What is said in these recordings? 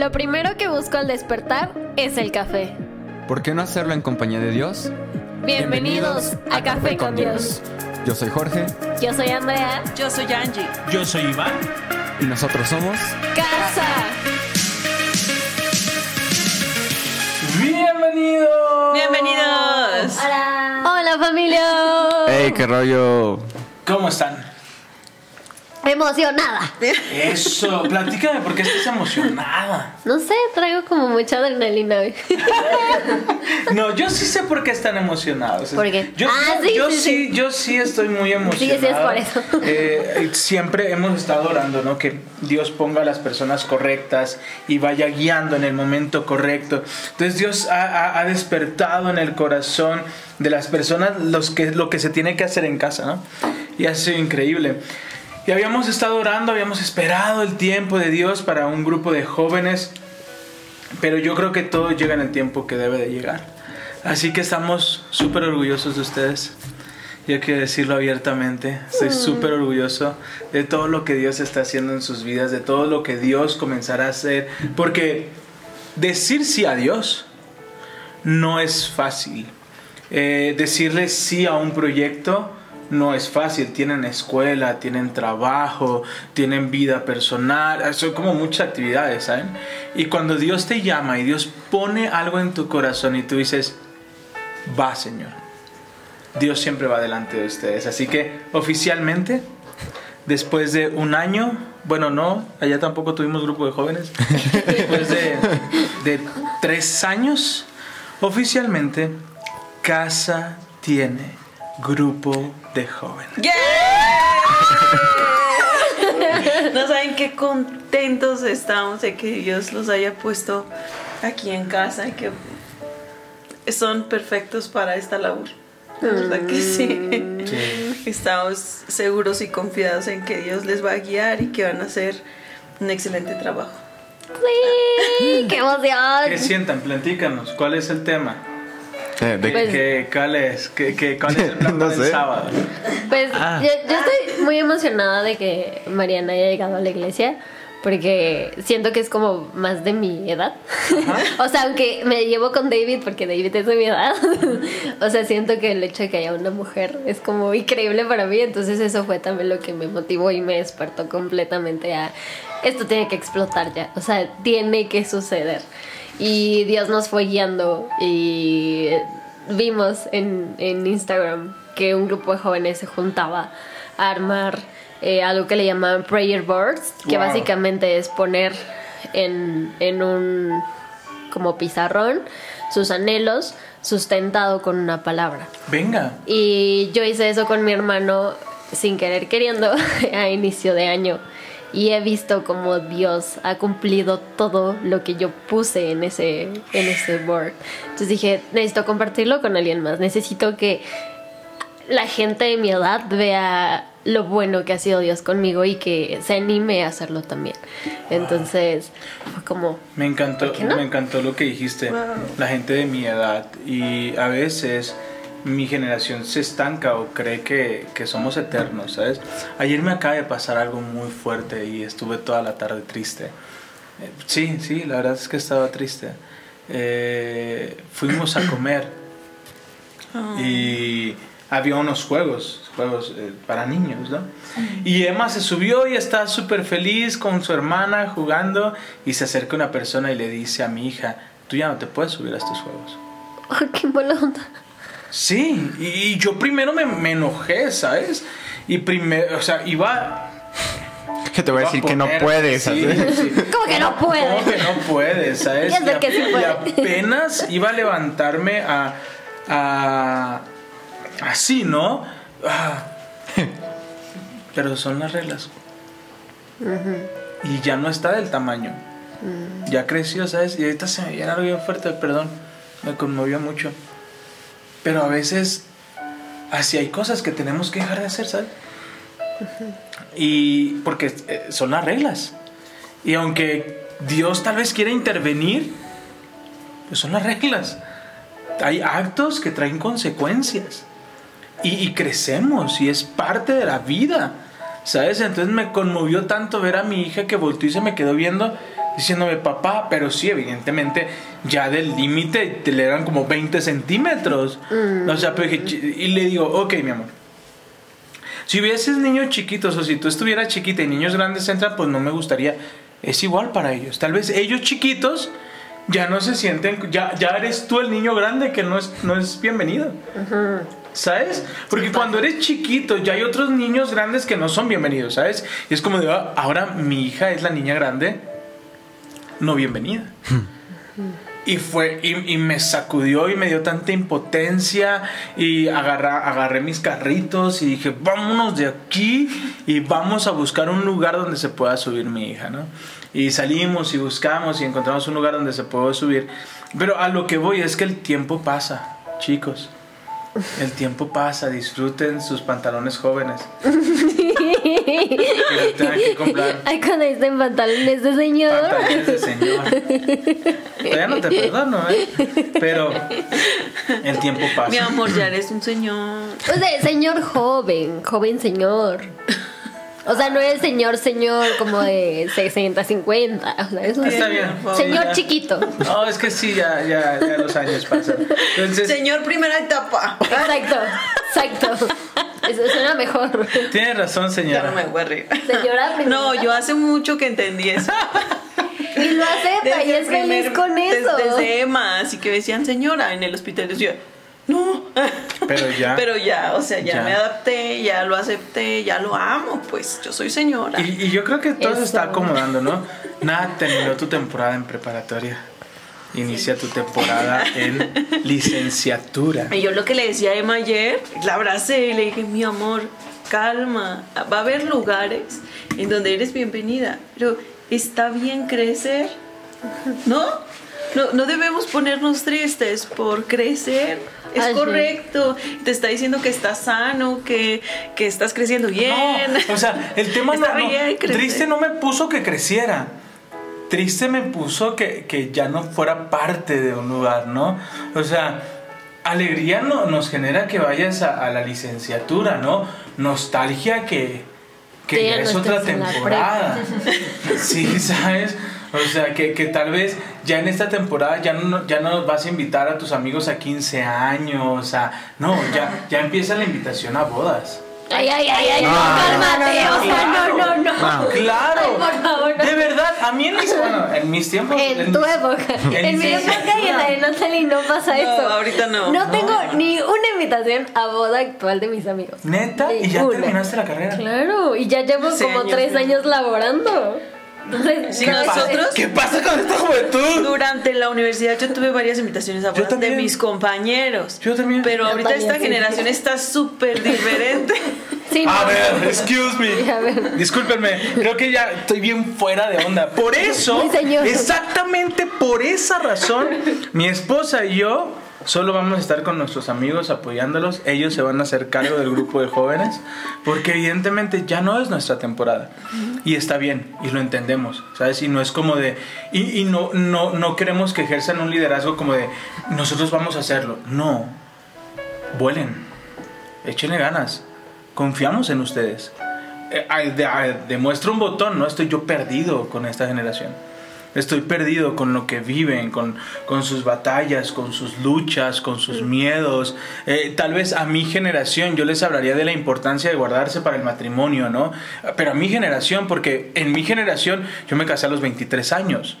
Lo primero que busco al despertar es el café. ¿Por qué no hacerlo en compañía de Dios? Bienvenidos, a, Café con Dios. Yo soy Jorge Yo soy Andrea. Yo soy Angie. Yo soy Iván. y nosotros somos... Casa. ¡Bienvenidos! Bienvenidos. Hola. Hola familia. ¡Hey, qué rollo! ¿Cómo están? Emocionada. Eso, platícame por qué estás emocionada. No sé, traigo como mucha adrenalina hoy. No, yo sí sé por qué están emocionados. ¿Por qué? Yo, Ah, sí, yo sí, sí, sí. yo sí estoy muy emocionado. Sí, es por eso. Eh, siempre hemos estado orando, ¿no? Que Dios ponga a las personas correctas y vaya guiando en el momento correcto. Entonces Dios ha, ha- ha despertado en el corazón de las personas los que, lo que se tiene que hacer en casa, ¿no? Y ha sido increíble. Y habíamos estado orando, habíamos esperado el tiempo de Dios para un grupo de jóvenes, pero yo creo que todo llega en el tiempo que debe de llegar. Así que estamos súper orgullosos de ustedes. Y hay que decirlo abiertamente, estoy súper orgulloso de todo lo que Dios está haciendo en sus vidas, de todo lo que Dios comenzará a hacer, porque decir sí a Dios no es fácil. Eh, decirle sí a un proyecto no es fácil. Tienen escuela, tienen trabajo, tienen vida personal, son como muchas actividades, ¿saben? Y cuando Dios te llama y Dios pone algo en tu corazón y tú dices, va Señor, Dios siempre va delante de ustedes. Así que oficialmente, después de un año, bueno, no, allá tampoco tuvimos grupo de jóvenes, después de, de tres años, oficialmente, Casa tiene grupo de jóvenes. ¡Yeah! No saben qué contentos estamos de que Dios los haya puesto aquí en casa y que son perfectos para esta labor. De verdad que sí. Sí. Estamos seguros y confiados en que Dios les va a guiar y que van a hacer un excelente trabajo. Sí, qué emoción. ¿Qué sientan? Platícanos, ¿cuál es el tema? Eh, de- Pues- ¿Qué, cuál, es? ¿Qué, qué- cuál es el plan No para el sé. sábado? Pues Ah. yo, yo estoy muy emocionada de que Mariana haya llegado a la iglesia porque siento que es como más de mi edad. o sea, aunque me llevo con David porque David es de mi edad. o sea, siento que el hecho de que haya una mujer es como increíble para mí. Entonces eso fue también lo que me motivó y me despertó completamente a esto tiene que explotar ya. O sea, tiene que suceder. Y Dios nos fue guiando y vimos en, en Instagram que un grupo de jóvenes se juntaba a armar eh, algo que le llamaban prayer boards, que Wow. básicamente es poner en, en un como pizarrón sus anhelos sustentado con una palabra. Venga. Y yo hice eso con mi hermano sin querer queriendo a inicio de año. Y he visto como Dios ha cumplido todo lo que yo puse en ese, en ese board. Entonces dije, necesito compartirlo con alguien más. Necesito que la gente de mi edad vea lo bueno que ha sido Dios conmigo y que se anime a hacerlo también. Entonces, fue como, Me encantó, no? me encantó lo que dijiste. Wow. La gente de mi edad y a veces mi generación se estanca o cree que, que somos eternos, ¿sabes? Ayer me acaba de pasar algo muy fuerte y estuve toda la tarde triste. Eh, Sí, sí, la verdad es que estaba triste. Eh, fuimos a comer y había unos juegos, juegos eh, para niños, ¿no? Y Emma se subió y está súper feliz con su hermana jugando y se acerca una persona y le dice a mi hija, tú ya no te puedes subir a estos juegos. "Oh, qué buena onda. Sí, y, y yo primero me, me enojé, ¿sabes? Y primero, o sea, iba... que te voy a decir que no puedes. Sí, ¿sabes? sí. ¿Cómo que no puede? ¿Cómo que no puedes? ¿Sabes? Y a- que sí y puede. apenas iba a levantarme a, a- así, ¿no? Ah. Pero son las reglas. Y ya no está del tamaño. Ya creció, ¿sabes? Y ahorita se me viene algo bien fuerte, perdón. Me conmovió mucho. Pero a veces, así hay cosas que tenemos que dejar de hacer, ¿sabes? Y porque eh, son las reglas. Y aunque Dios tal vez quiera intervenir, pues son las reglas. Hay actos que traen consecuencias. Y, y crecemos y es parte de la vida. ¿Sabes? Entonces me conmovió tanto ver a mi hija que volteó y se me quedó viendo diciéndome papá, pero sí, evidentemente, ya del límite te le eran como 20 centímetros. O sea, pero y le digo, ok, mi amor. Si hubieses niños chiquitos o si tú estuvieras chiquita y niños grandes entran, pues no me gustaría. Es igual para ellos. Tal vez ellos chiquitos ya no se sienten, ya, ya eres tú el niño grande que no es, no es bienvenido. ¿Sabes? Porque cuando eres chiquito ya hay otros niños grandes que no son bienvenidos, ¿sabes? Y es como de, "Ah, ahora mi hija es la niña grande, no bienvenida. Y fue, y, me sacudió y me dio tanta impotencia y agarré mis carritos y dije, vámonos de aquí y vamos a buscar un lugar donde se pueda subir mi hija, ¿no? Y salimos y buscamos y encontramos un lugar donde se puede subir. Pero a lo que voy es que el tiempo pasa, chicos. El tiempo pasa, disfruten sus pantalones jóvenes. Que les tengan que comprar Ay, cuando dicen pantalones de señor. pantalones de señor. Todavía no te perdono, ¿eh? Pero el tiempo pasa. Mi amor, ya eres un señor. O sea, señor joven, joven señor. O sea, no es señor, señor como de 60, 50. O sea, es un Está bien. señor Ya. chiquito. No, es que sí, ya, ya, ya los años pasan. Entonces, Señor, primera etapa. Exacto, exacto. Eso suena mejor. tiene razón, Ya no señora. me voy a reír. Señora primera. No, yo hace mucho que entendí eso. Y lo acepta y el es feliz primer- con des- eso. Desde Emma, así que decían señora en el hospital. y Decía, no. Pero ya. Pero ya, o sea, ya, Ya. me adapté, ya lo acepté, ya lo amo, pues yo soy señora. Y, y yo creo que todo se está acomodando, ¿no? Nada, terminó tu temporada en preparatoria. Inicia tu temporada en licenciatura. Y yo lo que le decía a Emma ayer, la abracé y le dije, mi amor, calma, va a haber lugares en donde eres bienvenida, pero está bien crecer, ¿no? No, no debemos ponernos tristes por crecer. Es correcto. Te está diciendo que estás sano, que, que estás creciendo bien. No, o sea, el tema no, triste no me puso que creciera. Triste me puso que, que ya no fuera parte de un lugar, ¿no? O sea, alegría no, nos genera que vayas a, a la licenciatura, ¿no? Nostalgia que, que ya es otra temporada. Sí, ¿sabes? O sea, que, que tal vez ya en esta temporada ya no, ya no vas a invitar a tus amigos a 15 años, a... No, ya, ya empieza la invitación a bodas. Ay, ay, ay, ay, no, No, cálmate. O sea, no, no, no. No. Claro. Ay, por favor, no. De verdad, a mí en mis, bueno, en mis tiempos. En tu mis- época. en En mi época y en la de Natalie no pasa No, eso. ahorita no. No tengo ni una invitación a boda actual de mis amigos. Neta, y ya terminaste la carrera. Claro, y ya llevo como años, tres años laborando. Entonces, Sí, nosotros- ¿Qué pasa con esta juventud? Durante la universidad yo tuve varias invitaciones a bodas de mis compañeros. Yo también. Pero ahorita esta sí. generación está súper diferente. Sí, A no. ver, excuse me. A ver. Discúlpenme, creo que ya estoy bien fuera de onda. Por eso, Sí, señor. exactamente por esa razón, mi esposa y yo solo vamos a estar con nuestros amigos apoyándolos. Ellos se van a hacer cargo del grupo de jóvenes, porque evidentemente ya no es nuestra temporada. Y está bien, y lo entendemos, ¿sabes? Y no es como de. Y, y no, no, no queremos que ejerzan un liderazgo como de nosotros vamos a hacerlo. No. Vuelen. Échenle ganas. Confiamos en ustedes. Eh, demuestra un botón, ¿no? Estoy yo perdido con esta generación. Estoy perdido con lo que viven, con, con sus batallas, con sus luchas, con sus miedos. Eh, tal vez a mi generación yo les hablaría de la importancia de guardarse para el matrimonio, ¿no? Pero a mi generación, porque en mi generación yo me casé a los 23 años.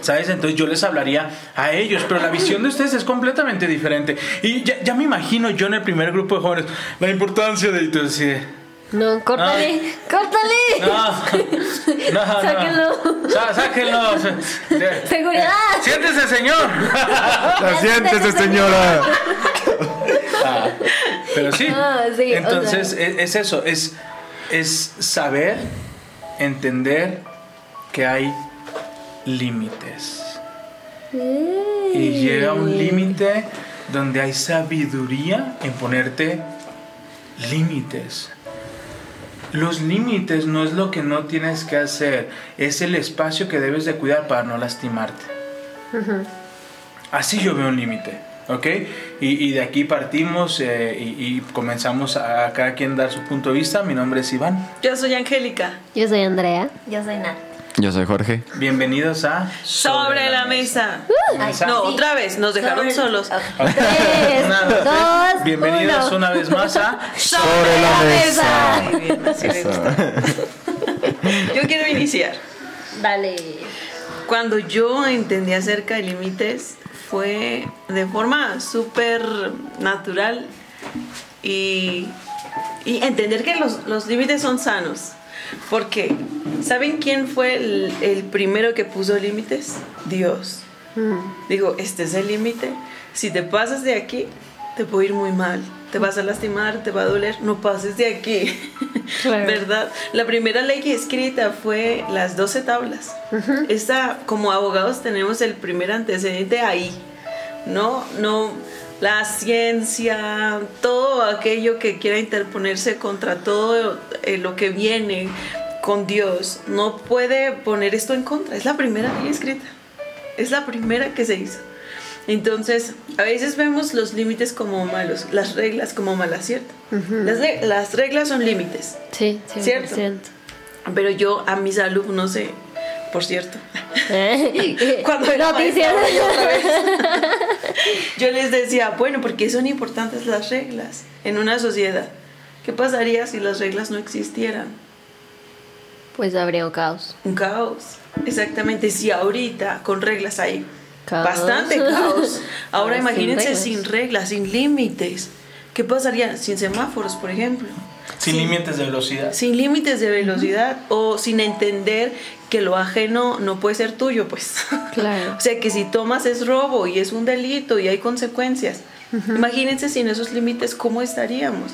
¿Sabes? Entonces yo les hablaría a ellos, pero la visión de ustedes es completamente diferente. Y ya, ya me imagino yo en el primer grupo de jóvenes la importancia de... entonces, No, córtale, córtale. no, no, no. Sáquenlo. Sa- sáquenlo. Se- Seguridad. Siéntese, señor. Siéntese, señora. Ah, pero sí. Ah, sí, o Entonces sea. es, es eso, es, es saber, entender que hay límites. Y llega un límite donde hay sabiduría en ponerte límites. Los límites no es lo que no tienes que hacer, es el espacio que debes de cuidar para no lastimarte. Así yo veo un límite, ¿ok? Y, y de aquí partimos eh, y, y comenzamos a, cada quien dar su punto de vista. Mi nombre es Iván. Yo soy Angélica. Yo soy Andrea. Yo soy Nat. Yo soy Jorge. Bienvenidos a Sobre la mesa. Mesa. No, otra vez, nos dejaron solos. Tres, Una, dos, Bienvenidos uno. una vez más a Sobre la mesa. Muy bien, así me Eso. gusta. Yo quiero iniciar. Dale. Cuando yo entendí acerca de límites, fue de forma súper natural y, y entender que los, los límites son sanos. Porque, ¿saben quién fue el, el primero que puso límites? Dios. Digo, este es el límite. Si te pasas de aquí, te puede ir muy mal. Te vas a lastimar, te va a doler. No pases de aquí. Claro. ¿Verdad? La primera ley escrita fue las 12 tablas. Esta, como abogados, tenemos el primer antecedente ahí. No, no, la ciencia, todo aquello que quiera interponerse contra todo eh, lo que viene con Dios, no puede poner esto en contra. Es la primera ley escrita. Es la primera que se hizo. Entonces, a veces vemos los límites como malos, las reglas como malas, ¿cierto? las, las reglas son límites. Sí, 100%. Cierto. Pero yo a mis alumnos, sé, por cierto, Cuando era maestra, yo otra vez. yo les decía, bueno, ¿por qué son importantes las reglas en una sociedad? ¿Qué pasaría si las reglas no existieran? Pues habría un caos. Un caos. Exactamente, si ahorita con reglas hay Caos. bastante caos. Ahora Ahora sin imagínense reglas. sin reglas, sin límites. ¿Qué pasaría sin semáforos, por ejemplo? Sin límites de velocidad. Sin límites de velocidad o sin entender que lo ajeno no puede ser tuyo, pues. Claro. o sea, que si tomas es robo y es un delito y hay consecuencias. Imagínense sin esos límites cómo estaríamos.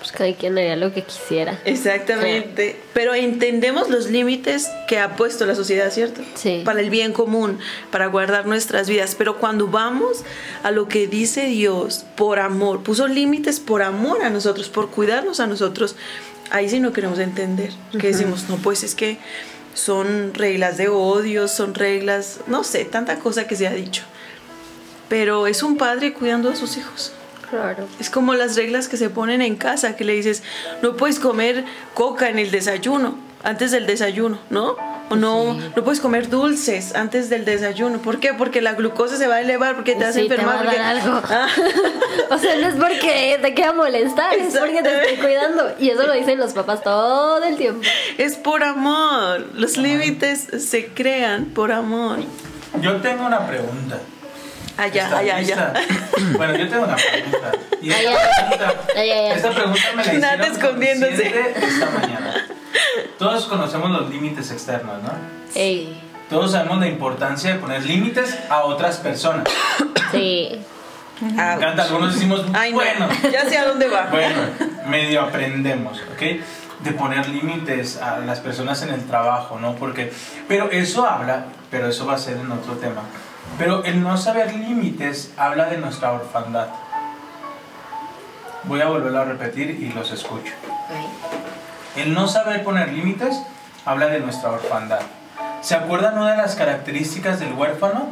Pues cada quien haría lo que quisiera. Exactamente. Pero entendemos los límites que ha puesto la sociedad, ¿cierto? Sí. Para el bien común, para guardar nuestras vidas. Pero cuando vamos a lo que dice Dios por amor, puso límites por amor a nosotros, por cuidarnos a nosotros, ahí sí no queremos entender. Que decimos, no, pues es que son reglas de odio, son reglas, no sé, tanta cosa que se ha dicho. Pero es un padre cuidando a sus hijos. Claro. Es como las reglas que se ponen en casa, que le dices, no puedes comer coca en el desayuno, antes del desayuno, ¿no? O no, no puedes comer dulces antes del desayuno. ¿Por qué? Porque la glucosa se va a elevar, porque te vas a Sí, te enfermar. va a porque- dar algo. Ah, O sea, no es porque te quiera molestar, es porque te estoy cuidando. Y eso lo dicen los papás todo el tiempo. es por amor. Los límites se crean por amor. Yo tengo una pregunta. Allá, ¿Está allá, lista? allá. Bueno, yo tengo una pregunta. Y esta Allá. pregunta, Allá, allá. esta pregunta me la Nada hicieron escondiéndose. esta mañana. Todos conocemos los límites externos, ¿no? Ey, Todos sabemos la importancia de poner límites a otras personas. sí. Me encanta, algunos decimos, Ay, no. bueno, Ya sé a dónde va. bueno, medio aprendemos, ¿ok? De poner límites a las personas en el trabajo, ¿no? Porque, pero eso habla, pero eso va a ser en otro tema. Pero el no saber límites habla de nuestra orfandad. Voy a volverlo a repetir y los escucho. El no saber poner límites habla de nuestra orfandad. ¿Se acuerdan una de las características del huérfano?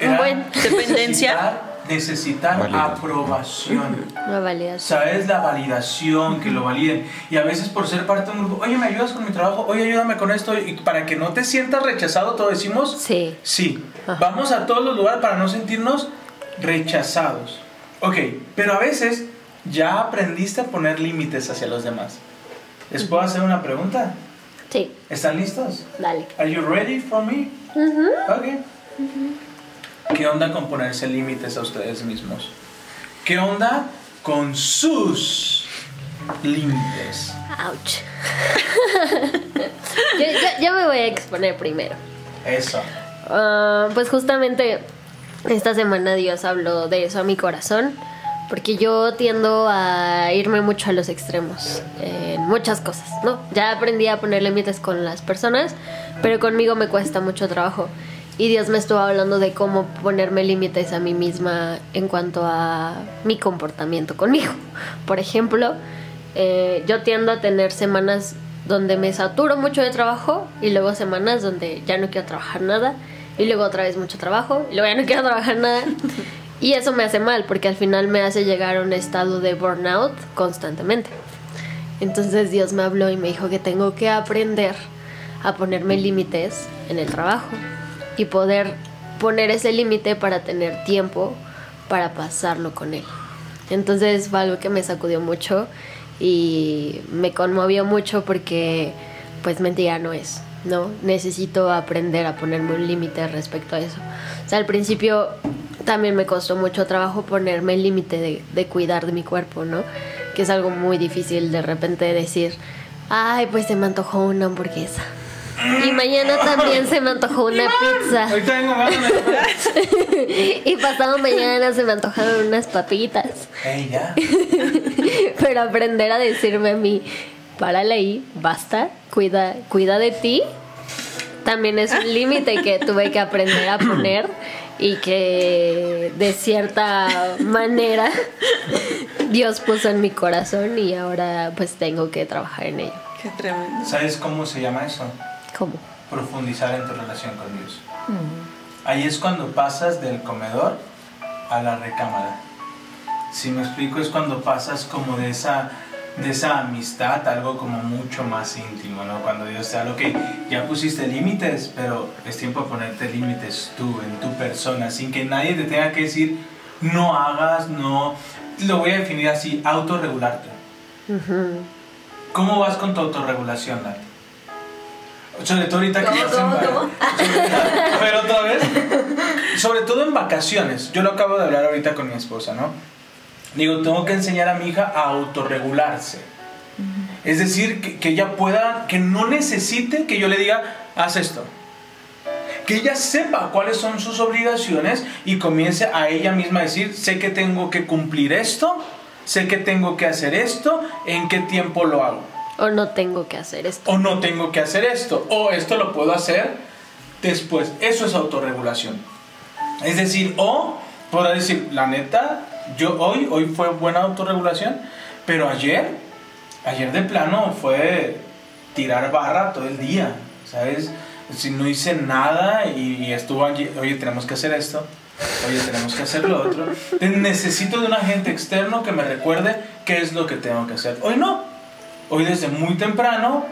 Era Bueno. Dependencia. Necesitar- Validación. aprobación. No validas. Sabes la validación, que lo validen. Y a veces por ser parte de un grupo, oye, ¿me ayudas con mi trabajo? Oye, ayúdame con esto. Y para que no te sientas rechazado, todo decimos, Sí. Sí, Ajá. vamos a todos los lugares para no sentirnos rechazados. Ok, pero a veces ya aprendiste a poner límites hacia los demás. ¿Les puedo hacer una pregunta? Sí, ¿Están listos? dale. Are you ready for me? Ok. ¿Qué onda con ponerse límites a ustedes mismos? ¿Qué onda con sus límites? Ouch. yo, yo- yo me voy a exponer primero. Eso. Ah, pues justamente esta semana Dios habló de eso a mi corazón, porque yo tiendo a irme mucho a los extremos en muchas cosas, ¿no? Ya aprendí a poner límites con las personas, pero conmigo me cuesta mucho trabajo. Y Dios me estuvo hablando de cómo ponerme límites a mí misma en cuanto a mi comportamiento conmigo. Por ejemplo, eh, yo tiendo a tener semanas donde me saturo mucho de trabajo y luego semanas donde ya no quiero trabajar nada y luego otra vez mucho trabajo y luego ya no quiero trabajar nada. Y eso me hace mal porque al final me hace llegar a un estado de burnout constantemente. Entonces Dios me habló y me dijo que tengo que aprender a ponerme límites en el trabajo y poder poner ese límite para tener tiempo para pasarlo con Él. Entonces fue algo que me sacudió mucho y me conmovió mucho porque pues mentira no es, ¿no? Necesito aprender a ponerme un límite respecto a eso. O sea, al principio también me costó mucho trabajo ponerme el límite de, cuidar de mi cuerpo, ¿no? Que es algo muy difícil de repente decir, ay, pues se me antojó una hamburguesa. Y mañana también se me antojó una pizza. Ahorita vengo ganas de- Y pasado mañana se me antojaron unas papitas. Ey, ya. Pero aprender a decirme a mí, párale ahí, basta, cuida, cuida de ti, también es un límite que tuve que aprender a poner y que de cierta manera Dios puso en mi corazón y ahora pues tengo que trabajar en ello. Qué tremendo. ¿Sabes cómo se llama eso? ¿Cómo? Profundizar en tu relación con Dios. Ahí es cuando pasas del comedor a la recámara. Si me explico, es cuando pasas como de esa, de esa amistad algo como mucho más íntimo, ¿no? Cuando Dios te habla, ok, ya pusiste límites, pero es tiempo de ponerte límites tú, en tu persona, sin que nadie te tenga que decir, no hagas, no... Lo voy a definir así, autorregularte. ¿Cómo vas con tu autorregulación, Nati? Sobre todo ahorita que ¿Cómo, ver, otra vez. Sobre todo en vacaciones. Yo lo acabo de hablar ahorita con mi esposa, ¿no? Digo, tengo que enseñar a mi hija a autorregularse. Es decir, que, que ella pueda, que no necesite que yo le diga, haz esto. Que ella sepa cuáles son sus obligaciones y comience a ella misma a decir, sé que tengo que cumplir esto, sé que tengo que hacer esto, en qué tiempo lo hago. O no tengo que hacer esto. O no tengo que hacer esto, o esto lo puedo hacer después. Eso es autorregulación. Es decir, o podrá decir, la neta, yo hoy, hoy fue buena autorregulación, pero ayer, ayer de plano fue tirar barra todo el día, ¿sabes? Si no hice nada y, y estuvo allí, oye, tenemos que hacer esto, oye, tenemos que hacer lo otro. Necesito de un agente externo que me recuerde qué es lo que tengo que hacer. Hoy no, hoy desde muy temprano,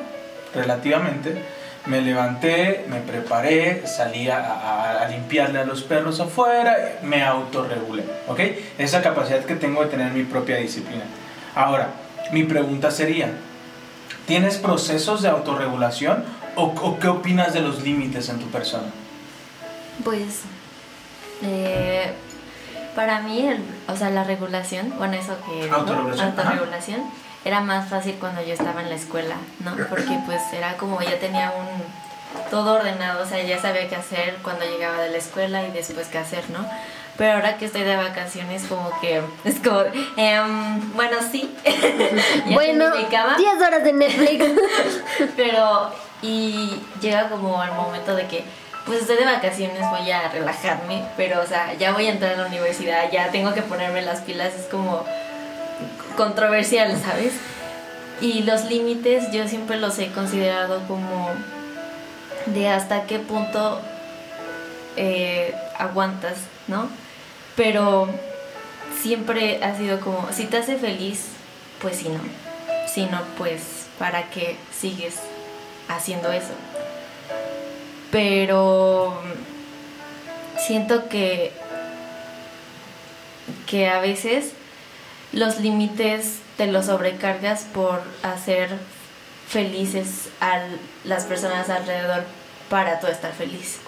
relativamente, me levanté, me preparé, salí a, a- a limpiarle a los perros afuera, me autorregulé, ¿ok? Esa capacidad que tengo de tener mi propia disciplina. Ahora, mi pregunta sería, ¿tienes procesos de autorregulación o, o qué opinas de los límites en tu persona? Pues, eh, para mí, el- o sea, la regulación, bueno, eso que... ¿no? Autorregulación. Autorregulación, era más fácil cuando yo estaba en la escuela, ¿no? Porque pues era como ya tenía un... Todo ordenado, o sea, ya sabía qué hacer cuando llegaba de la escuela y después qué hacer, ¿no? Pero ahora que estoy de vacaciones, como que es como, em, bueno, sí. Bueno, tengo mi cama. 10 horas de Netflix. Pero, y llega como el momento de que, pues estoy de vacaciones, voy a relajarme, pero, o sea, ya voy a entrar a la universidad, ya tengo que ponerme las pilas, es como controversial, ¿sabes? Y los límites yo siempre los he considerado como de hasta qué punto eh, aguantas, ¿no? Pero siempre ha sido como, si te hace feliz, pues si no. Si no, pues, ¿para qué sigues haciendo eso? Pero siento que, que a veces los límites te los sobrecargas por hacer felices a las personas alrededor para tú estar feliz.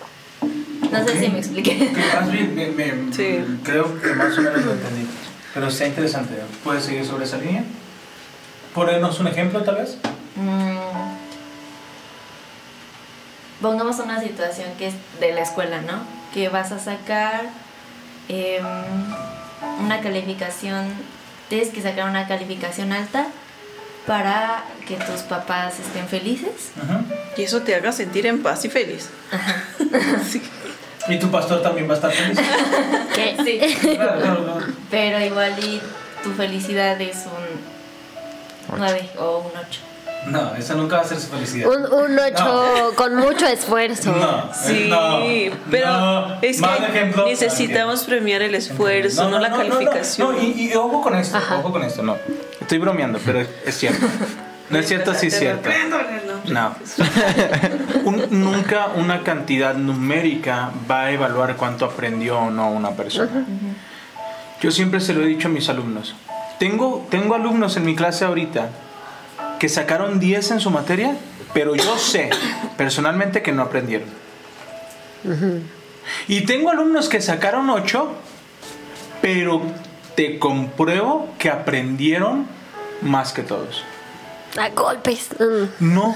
No sé si me expliqué. Que más bien, me- me- Sí. creo que más o menos lo entendí. Pero está interesante. ¿Puedes seguir sobre esa línea? Ponernos un ejemplo, tal vez. Mm, pongamos una situación que es de la escuela, ¿no? Que vas a sacar em, una calificación, tienes que sacar una calificación alta para que tus papás estén felices. Ujú. Y eso te haga sentir en paz y feliz. Sí. Y tu pastor también va a estar feliz. ¿Qué? Sí. Claro, claro, claro. Pero igual y tu felicidad es un 9 o un 8. No, esa nunca va a ser su felicidad. Un, un 8 con mucho esfuerzo. No, Sí, eh, no, pero no. es que ejemplo. necesitamos premiar el esfuerzo, no, la no, calificación. No, y, y ojo con esto, Ajá. ojo con esto, no. Estoy bromeando, pero es, cierto. No es cierto, sí es cierto. No. Un- nunca una cantidad numérica va a evaluar cuánto aprendió o no una persona. Yo siempre se lo he dicho a mis alumnos. Tengo, tengo alumnos en mi clase ahorita que sacaron 10 en su materia, pero yo sé personalmente que no aprendieron. Y tengo alumnos que sacaron 8, pero te compruebo que aprendieron más que todos. A golpes. Mm. No,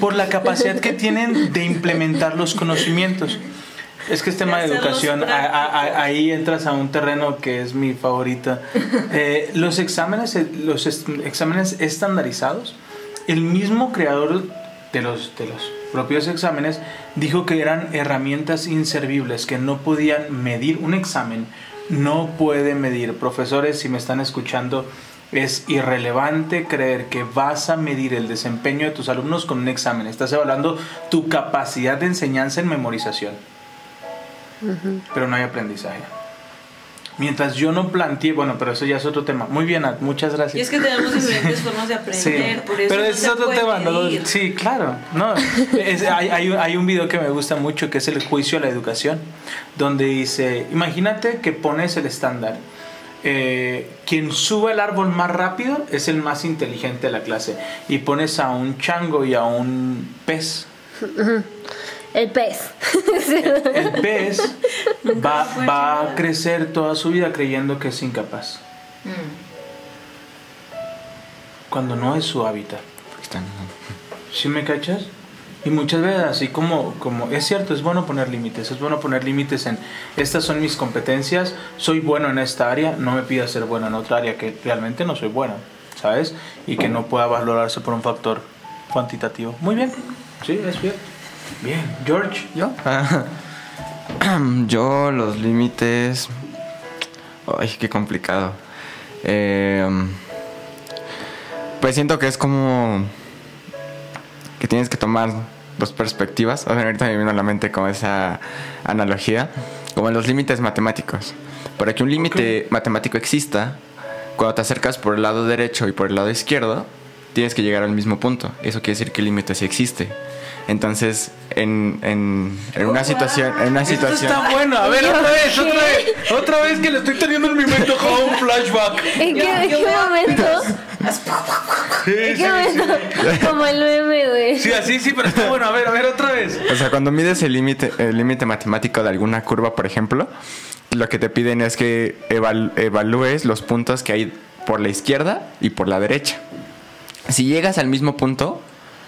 por la capacidad que tienen de implementar los conocimientos. Es que es tema de educación, a- a- a- prácticos. ahí entras a un terreno que es mi favorita. Eh, los exámenes, eh, los est- exámenes estandarizados, el mismo creador de los, de los propios exámenes dijo que eran herramientas inservibles, que no podían medir un examen, no puede medir. Profesores, si me están escuchando, es irrelevante creer que vas a medir el desempeño de tus alumnos con un examen. Estás evaluando tu capacidad de enseñanza en memorización. Pero no hay aprendizaje. Mientras yo no planteé, bueno, pero eso ya es otro tema. Muy bien, muchas gracias. Y es que tenemos diferentes formas de Sí, aprender, por eso pero no ese se es otro tema. ¿no? Sí, claro. No, Es- hay, hay un- hay un video que me gusta mucho que es el juicio a la educación, donde dice, imagínate que pones el estándar. eh, quien sube el árbol más rápido es el más inteligente de la clase. Y pones a un chango y a un pez. El pez. El pez va, va a crecer toda su vida creyendo que es incapaz, cuando no es su hábitat. ¿Sí me cachas? Y muchas veces así como, como es cierto, es bueno poner límites, es bueno poner límites en estas son mis competencias, soy bueno en esta área, no me pidas ser bueno en otra área que realmente no soy bueno, ¿sabes? Y que no pueda valorarse por un factor cuantitativo. Muy bien, sí, es bien. Bien, George. ¿Yo? Yo los límites... Ay, qué complicado. Eh, pues siento que es como... Que tienes que tomar dos perspectivas. O sea, ahorita me vino a la mente como esa analogía. Como en los límites matemáticos. Para que un límite matemático exista, cuando te acercas por el lado derecho y por el lado izquierdo, tienes que llegar al mismo punto. Eso quiere decir que el límite sí existe. Entonces, en, en, en una situación... En una Esto situación está bueno, a ver, otra vez, otra vez, otra vez que le estoy teniendo en mi mente como un flashback. ¿En qué, en momento? Sí, ¿En qué momento? Como el meme, güey. sí, así sí, pero está bueno, a ver, a ver, otra vez. O sea, cuando mides el límite el límite matemático de alguna curva, por ejemplo, lo que te piden es que eval- evalúes los puntos que hay por la izquierda y por la derecha. Si llegas al mismo punto,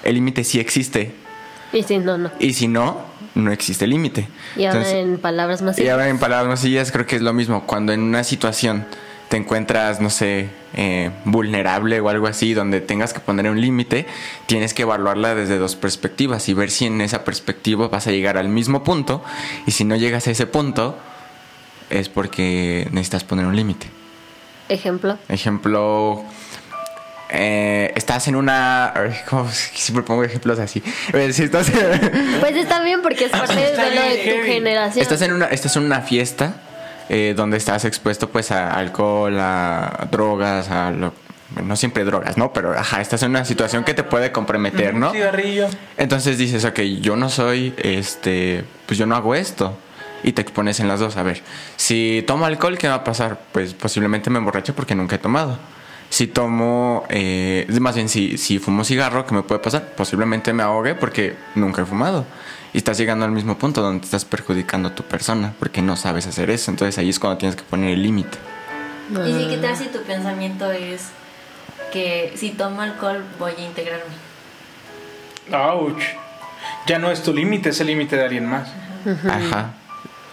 el límite sí existe. Y si no, no. Y si no, no existe límite. Y ahora Entonces- en palabras más y ahora en palabras más sencillas creo que es lo mismo. Cuando en una situación te encuentras, no sé, eh, vulnerable o algo así, donde tengas que poner un límite, tienes que evaluarla desde dos perspectivas y ver si en esa perspectiva vas a llegar al mismo punto. Y si no llegas a ese punto, es porque necesitas poner un límite. Ejemplo. Ejemplo, eh, estás en una... ¿cómo? Siempre pongo ejemplos así. Eh, Si estás Pues está bien porque es parte de lo de tu heavy. generación. Estás en una, estás en una fiesta eh, donde estás expuesto pues a alcohol, a drogas, a lo, no siempre drogas, ¿no? Pero ajá, estás en una situación que te puede comprometer, ¿no? Un cigarrillo. Entonces dices, ok, yo no soy, este, pues yo no hago esto. Y te expones en las dos. A ver, si tomo alcohol, ¿qué va a pasar? Pues posiblemente me emborracho porque nunca he tomado. Si tomo, eh, más bien, si, si fumo cigarro, ¿qué me puede pasar? Posiblemente me ahogue porque nunca he fumado. Y estás llegando al mismo punto donde estás perjudicando a tu persona porque no sabes hacer eso. Entonces ahí es cuando tienes que poner el límite. Y sí, ¿qué tal si tu pensamiento es que si tomo alcohol voy a integrarme? Ouch. Ya no es tu límite, es el límite de alguien más. Ajá.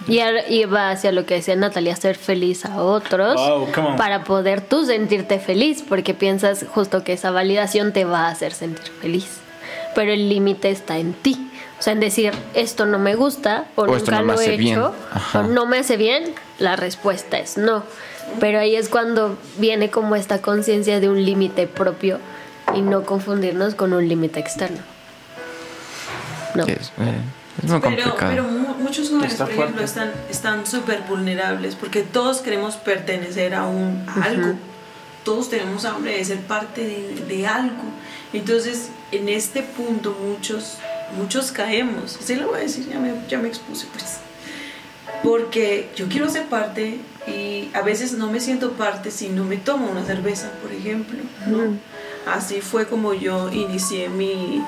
Y, va hacia lo que decía Natalia, hacer feliz a otros Wow, come on. para poder tú sentirte feliz, porque piensas justo que esa validación te va a hacer sentir feliz. Pero el límite está en ti. O sea, en decir, esto no me gusta, o, O esto nunca no me lo hace he bien. hecho, Ajá. o no me hace bien, la respuesta es no. Pero ahí es cuando viene como esta conciencia de un límite propio y no confundirnos con un límite externo. No. Que Es, eh, es muy Pero, complicado. pero mu- muchos jóvenes, Está por ejemplo, fuerte. están están súper vulnerables porque todos queremos pertenecer a un a algo. todos tenemos hambre de ser parte de, de algo. Entonces, en este punto muchos, muchos caemos. Sí lo voy a decir, ya me, ya me expuse pues. Porque yo quiero ser parte y a veces no me siento parte si no me tomo una cerveza, por ejemplo. ¿no? Así fue como yo inicié mi,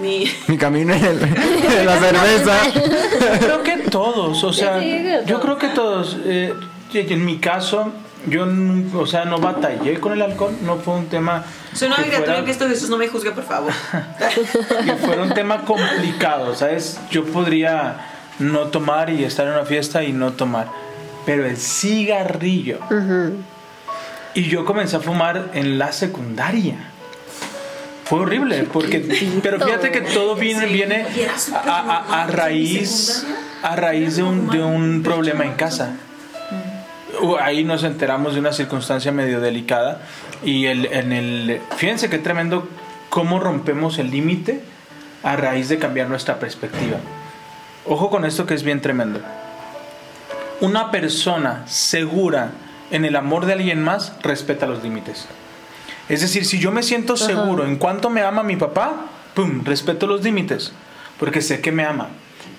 mi, Mi camino en, el- en la cerveza. creo que todos, o sea, yo creo que todos. eh, en mi caso, yo, o sea, no batallé con el alcohol, no fue un tema. Que obligatorio fuera- en Cristo Jesús, no me juzgue, por favor. que fuera un tema complicado, ¿sabes? Yo podría no tomar y estar en una fiesta y no tomar, pero el cigarrillo. Y yo comencé a fumar en la secundaria. Fue horrible, porque, pero fíjate que todo viene, a, a- raíz, a raíz de un, de un problema en casa. Uh, Ahí nos enteramos de una circunstancia medio delicada y el, en el, fíjense qué tremendo cómo rompemos el límite a raíz de cambiar nuestra perspectiva. Ojo con esto que es bien tremendo. Una persona segura en el amor de alguien más respeta los límites. Es decir, si yo me siento seguro en cuánto me ama mi papá, pum, respeto los límites, porque sé que me ama.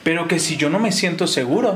Pero que si yo no me siento seguro,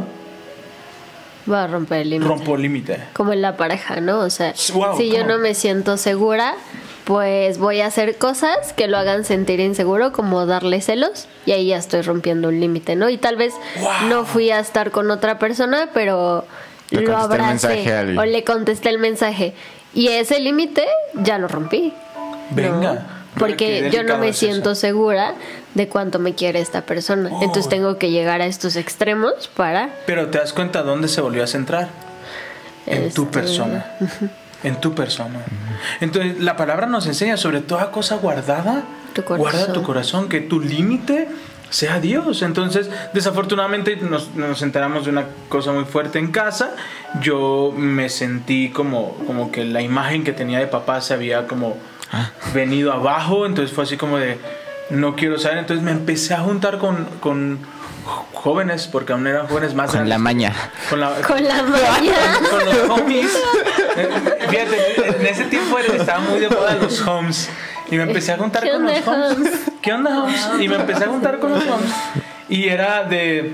Va a romper el límite. rompo el límite. Como en la pareja, ¿no? O sea, Wow, si yo no me siento segura, pues voy a hacer cosas que lo hagan sentir inseguro, como darle celos, y ahí ya estoy rompiendo un límite, ¿no? Y tal vez Wow. no fui a estar con otra persona, pero Le lo abracé o le contesté el mensaje. Y ese límite ya lo rompí. ¿no? Venga. Porque yo no me siento segura de cuánto me quiere esta persona. Oh. Entonces tengo que llegar a estos extremos para... Pero te das cuenta dónde se volvió a centrar. En tu Este, persona. En tu persona. Entonces, la palabra nos enseña sobre toda cosa guardada. Tu corazón. Guarda tu corazón, que tu límite sea Dios. Entonces, desafortunadamente nos, nos enteramos de una cosa muy fuerte en casa. Yo me sentí como, como que la imagen que tenía de papá se había como venido abajo. Entonces fue así como de, no quiero saber. Entonces me empecé a juntar con, con jóvenes, porque aún eran jóvenes más Con la maña. Con la, Con la maña. con los homies. Eh, Fíjate, en ese tiempo estaban muy de moda los homes. Y me empecé a juntar ¿Qué con los homes. ¿Qué onda, homes? Y me empecé a juntar con los homes. Y era de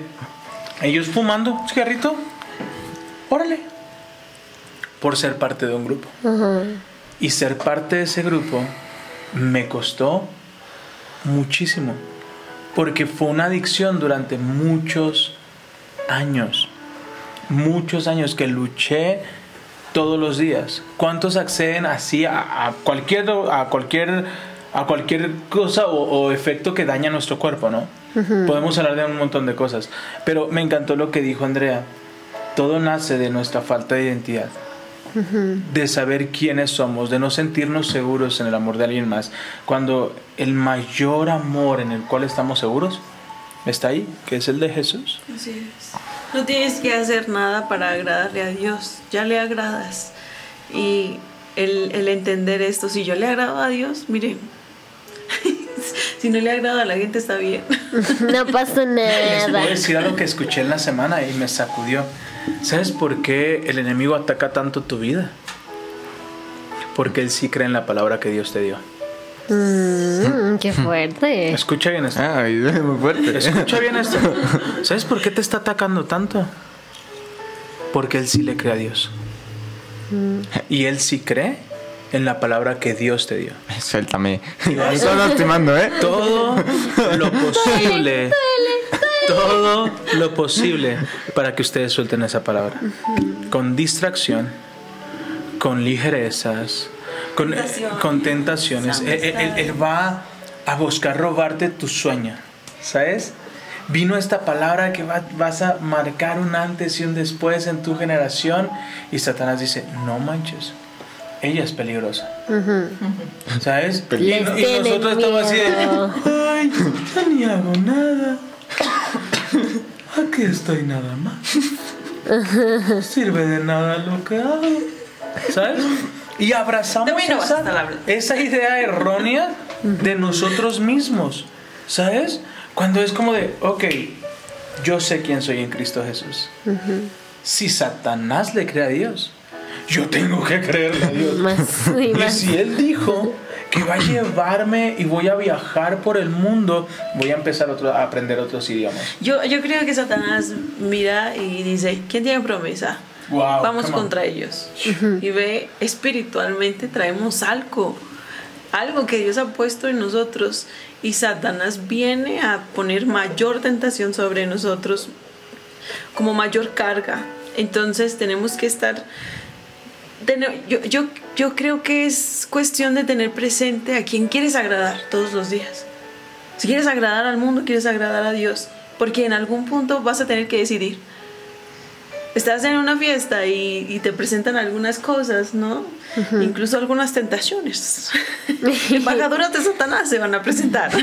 ellos fumando un cigarrito. Órale. Por ser parte de un grupo. Y ser parte de ese grupo me costó muchísimo. Porque fue una adicción durante muchos años. Muchos años que luché todos los días. ¿Cuántos acceden así a, a cualquier a cualquier a cualquier cosa o, o efecto que daña nuestro cuerpo, ¿no? Podemos hablar de un montón de cosas, pero me encantó lo que dijo Andrea. Todo nace de nuestra falta de identidad de saber quiénes somos, de no sentirnos seguros en el amor de alguien más, cuando el mayor amor en el cual estamos seguros está ahí, que es el de Jesús. Así es. No tienes que hacer nada para agradarle a Dios, ya le agradas. Y el, el entender esto, si yo le agrado a Dios, miren, si no le agrada a la gente está bien. No pasa Les voy a nada. decir algo que escuché en la semana y me sacudió. ¿Sabes por qué el enemigo ataca tanto tu vida? Porque él sí cree en la palabra que Dios te dio. Mm, qué fuerte. Escucha bien esto. Ay, muy fuerte. Escucha bien esto. ¿Sabes por qué te está atacando tanto? Porque él sí le cree a Dios. Y él sí cree en la palabra que Dios te dio. Suéltame. Me estás lastimando, ¿eh? Todo lo posible. Todo lo posible para que ustedes suelten esa palabra. Con distracción, con ligerezas, con, Tentaciones. con tentaciones. Él, él- él- él va a buscar robarte tu sueño. ¿Sabes? Vino esta palabra que va- vas a marcar un antes y un después en tu generación. Y Satanás dice, no manches. Ella es peligrosa. ¿Sabes? Y, y nosotros estamos así de, ay, yo ni hago nada. Aquí estoy nada más. No sirve de nada lo que hago. ¿Sabes? Y abrazamos no esa, idea errónea de nosotros mismos. ¿Sabes? Cuando es como de, ok, yo sé quién soy en Cristo Jesús. Si Satanás le cree a Dios, yo tengo que creerle a Dios. Más y Y más. si Él dijo que va a llevarme y voy a viajar por el mundo, voy a empezar otro- a aprender otros idiomas. Yo, yo creo que Satanás mira y dice, ¿quién tiene promesa? Wow, Vamos come on. contra ellos. Y ve, espiritualmente traemos algo, algo que Dios ha puesto en nosotros. Y Satanás viene a poner mayor tentación sobre nosotros, como mayor carga. Entonces tenemos que estar... yo, yo, yo creo que es cuestión de tener presente a quien quieres agradar todos los días. Si quieres agradar al mundo, quieres agradar a Dios. Porque en algún punto vas a tener que decidir. Estás en una fiesta y, y te presentan algunas cosas, ¿no? Incluso algunas tentaciones. Embajadoras de Satanás se van a presentar.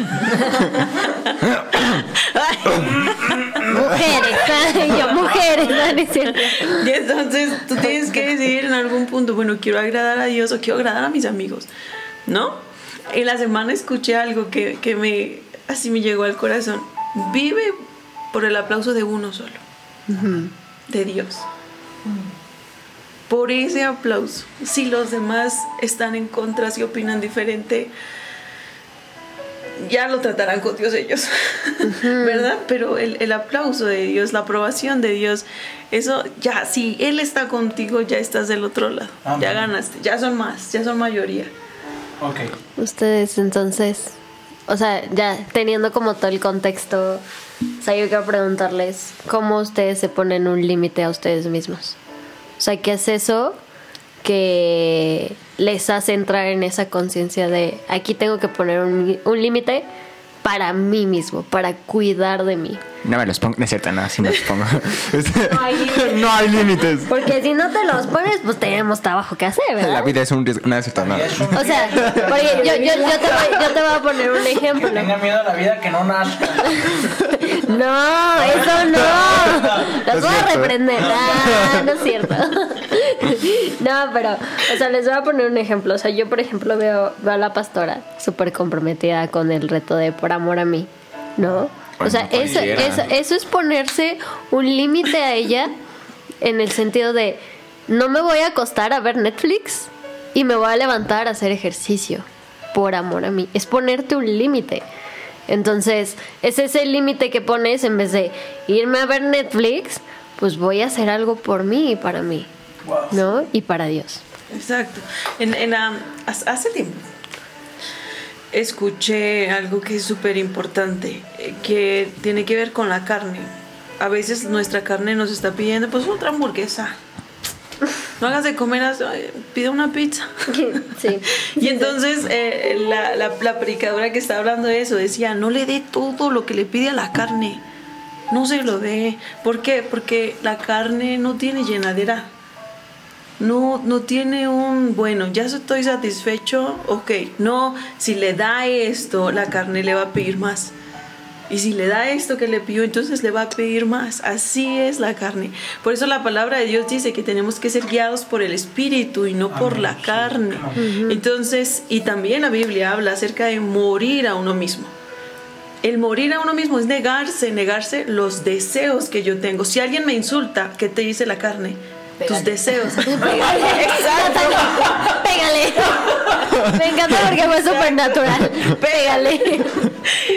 Mujeres, yo, mujeres, no. Y entonces tú tienes que decidir en algún punto, bueno, quiero agradar a Dios o quiero agradar a mis amigos, ¿no? En la semana escuché algo que, que me, así me llegó al corazón. Vive por el aplauso de uno solo, de Dios. Por ese aplauso. Si los demás están en contra, si opinan diferente, ya lo tratarán con Dios ellos, ¿verdad? Pero el, el aplauso de Dios, la aprobación de Dios, eso ya, si Él está contigo, ya estás del otro lado, Amén. ya ganaste, ya son más, ya son mayoría. Ok. Ustedes entonces, o sea, ya teniendo como todo el contexto, o sea, yo quiero preguntarles cómo ustedes se ponen un límite a ustedes mismos. O sea, ¿qué es eso que les hace entrar en esa conciencia de aquí tengo que poner un, un límite para mí mismo, para cuidar de mí? No me los pongo. No es cierto, no, sí me los pongo. No hay límites. no hay límites. Porque si no te los pones, pues tenemos trabajo que hacer, ¿verdad? La vida es un riesgo. No es cierto, no. O sea, porque yo, yo, yo, te voy, yo te voy a poner un ejemplo. Tenga miedo a la vida que no nazca. No, eso no. Los voy a reprender. Ah, no es cierto. No, pero, o sea, les voy a poner un ejemplo. O sea, yo, por ejemplo, veo, veo a la pastora súper comprometida con el reto de por amor a mí, ¿no? O sea, eso, eso, eso es ponerse un límite a ella en el sentido de no me voy a acostar a ver Netflix y me voy a levantar a hacer ejercicio por amor a mí. Es ponerte un límite. Entonces, ese es el límite que pones en vez de irme a ver Netflix, pues voy a hacer algo por mí y para mí, Wow. ¿no? Y para Dios. Exacto. En, en, um, hace tiempo escuché algo que es súper importante, eh, que tiene que ver con la carne. A veces nuestra carne nos está pidiendo, pues otra hamburguesa. No hagas de comer, ay, pide una pizza. Sí. Y entonces eh, la, la, la predicadora que está hablando de eso decía, no le dé todo lo que le pide a la carne. No se lo dé. ¿Por qué? Porque la carne no tiene llenadera. No, no tiene un, bueno, ya estoy satisfecho, ok. No, si le da esto, la carne le va a pedir más. Y si le da esto que le pidió, entonces le va a pedir más. Así es la carne. Por eso la palabra de Dios dice que tenemos que ser guiados por el Espíritu y no por la sí. carne. Entonces, y también la Biblia habla acerca de morir a uno mismo. El morir a uno mismo es negarse, negarse los deseos que yo tengo. Si alguien me insulta, ¿qué te dice la carne? Tus Pégale. deseos. Exacto. Pégale. Me encanta porque fue súper natural. Pégale.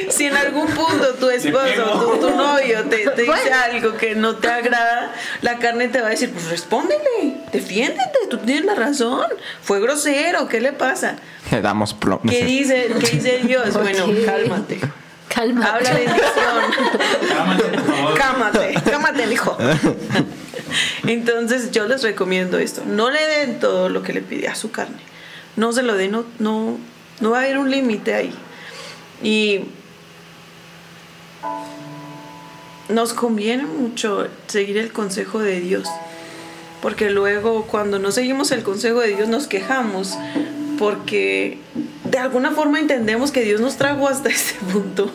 Si en algún punto tu esposo, tu, tu novio te, te dice algo que no te agrada, la carne te va a decir, pues respóndele, defiéndete, tú tienes la razón, fue grosero, ¿qué le pasa? Le damos plomo. ¿Qué dice, qué dice Dios? Bueno, cálmate, Calma. habla bendición. Cámate, por favor. Cámate, cámate, hijo. Entonces yo les recomiendo esto. No le den todo lo que le pide a su carne. No se lo den, no, no, no va a haber un límite ahí. Y nos conviene mucho seguir el consejo de Dios. Porque luego cuando no seguimos el consejo de Dios nos quejamos. Porque de alguna forma entendemos que Dios nos trajo hasta este punto.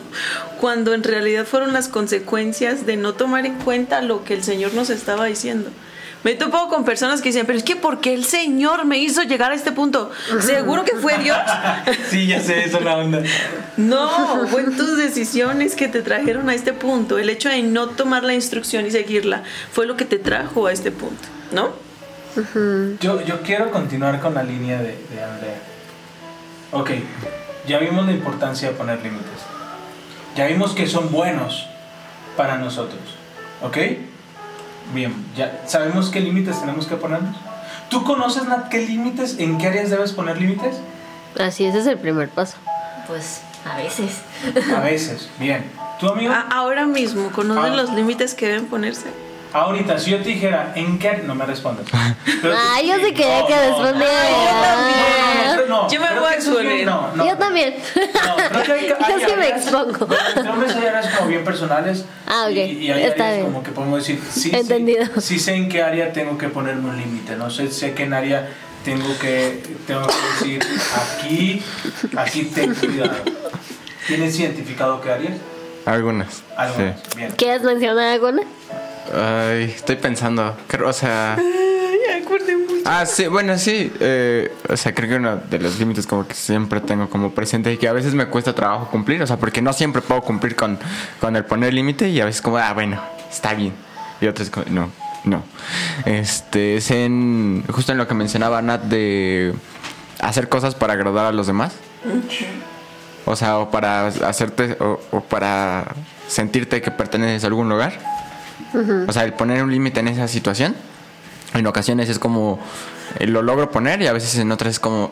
Cuando en realidad fueron las consecuencias de no tomar en cuenta lo que el Señor nos estaba diciendo. Me he topado con personas que dicen, pero es que ¿por qué el Señor me hizo llegar a este punto? ¿Seguro que fue Dios? Sí, ya sé, eso es la onda. No, fue tus decisiones que te trajeron a este punto. El hecho de no tomar la instrucción y seguirla fue lo que te trajo a este punto, ¿no? Yo, yo quiero continuar con la línea de, de Andrea. Ok, ya vimos la importancia de poner límites. Ya vimos que son buenos para nosotros. ¿Ok? Bien, ya sabemos qué límites tenemos que ponernos. ¿Tú conoces, Nat, qué límites, en qué áreas debes poner límites? Así, ese es el primer paso. Pues a veces. A veces, bien. ¿Tú, amigo? A- ahora mismo, ¿conocen Ah. los límites que deben ponerse? Ahorita, si yo te dijera, ¿en qué? No me respondes. Pero- Ah, yo sí quería que respondiera. No, Yo me voy a exponer. no, no. Yo también. No, creo que hay, Yo hay sí me expongo. Entre hombres hay áreas como bien personales. Ah, ok. Y, y hay Está áreas bien. como que podemos decir, sí, sí, Entendido. Sí, sé en qué área tengo que ponerme un límite. No sé, sé que en área tengo que, tengo que decir, aquí, aquí ten cuidado. ¿Tienes identificado qué áreas? Algunas. Algunas. Sí. Bien. ¿Quieres mencionar alguna? Ay, estoy pensando. O sea. Ay, mucho. Ah, sí, bueno, sí. eh, o sea, creo que uno de los límites como que siempre tengo como presente y que a veces me cuesta trabajo cumplir. O sea, porque no siempre puedo cumplir con, con el poner límite y a veces como, ah, bueno, está bien. Y otras como, no, no. Este, es en, justo en lo que mencionaba Nat de hacer cosas para agradar a los demás. O sea, o para hacerte, o, o para sentirte que perteneces a algún lugar. O sea, el poner un límite en esa situación, en ocasiones es como, eh, lo logro poner y a veces en otras es como,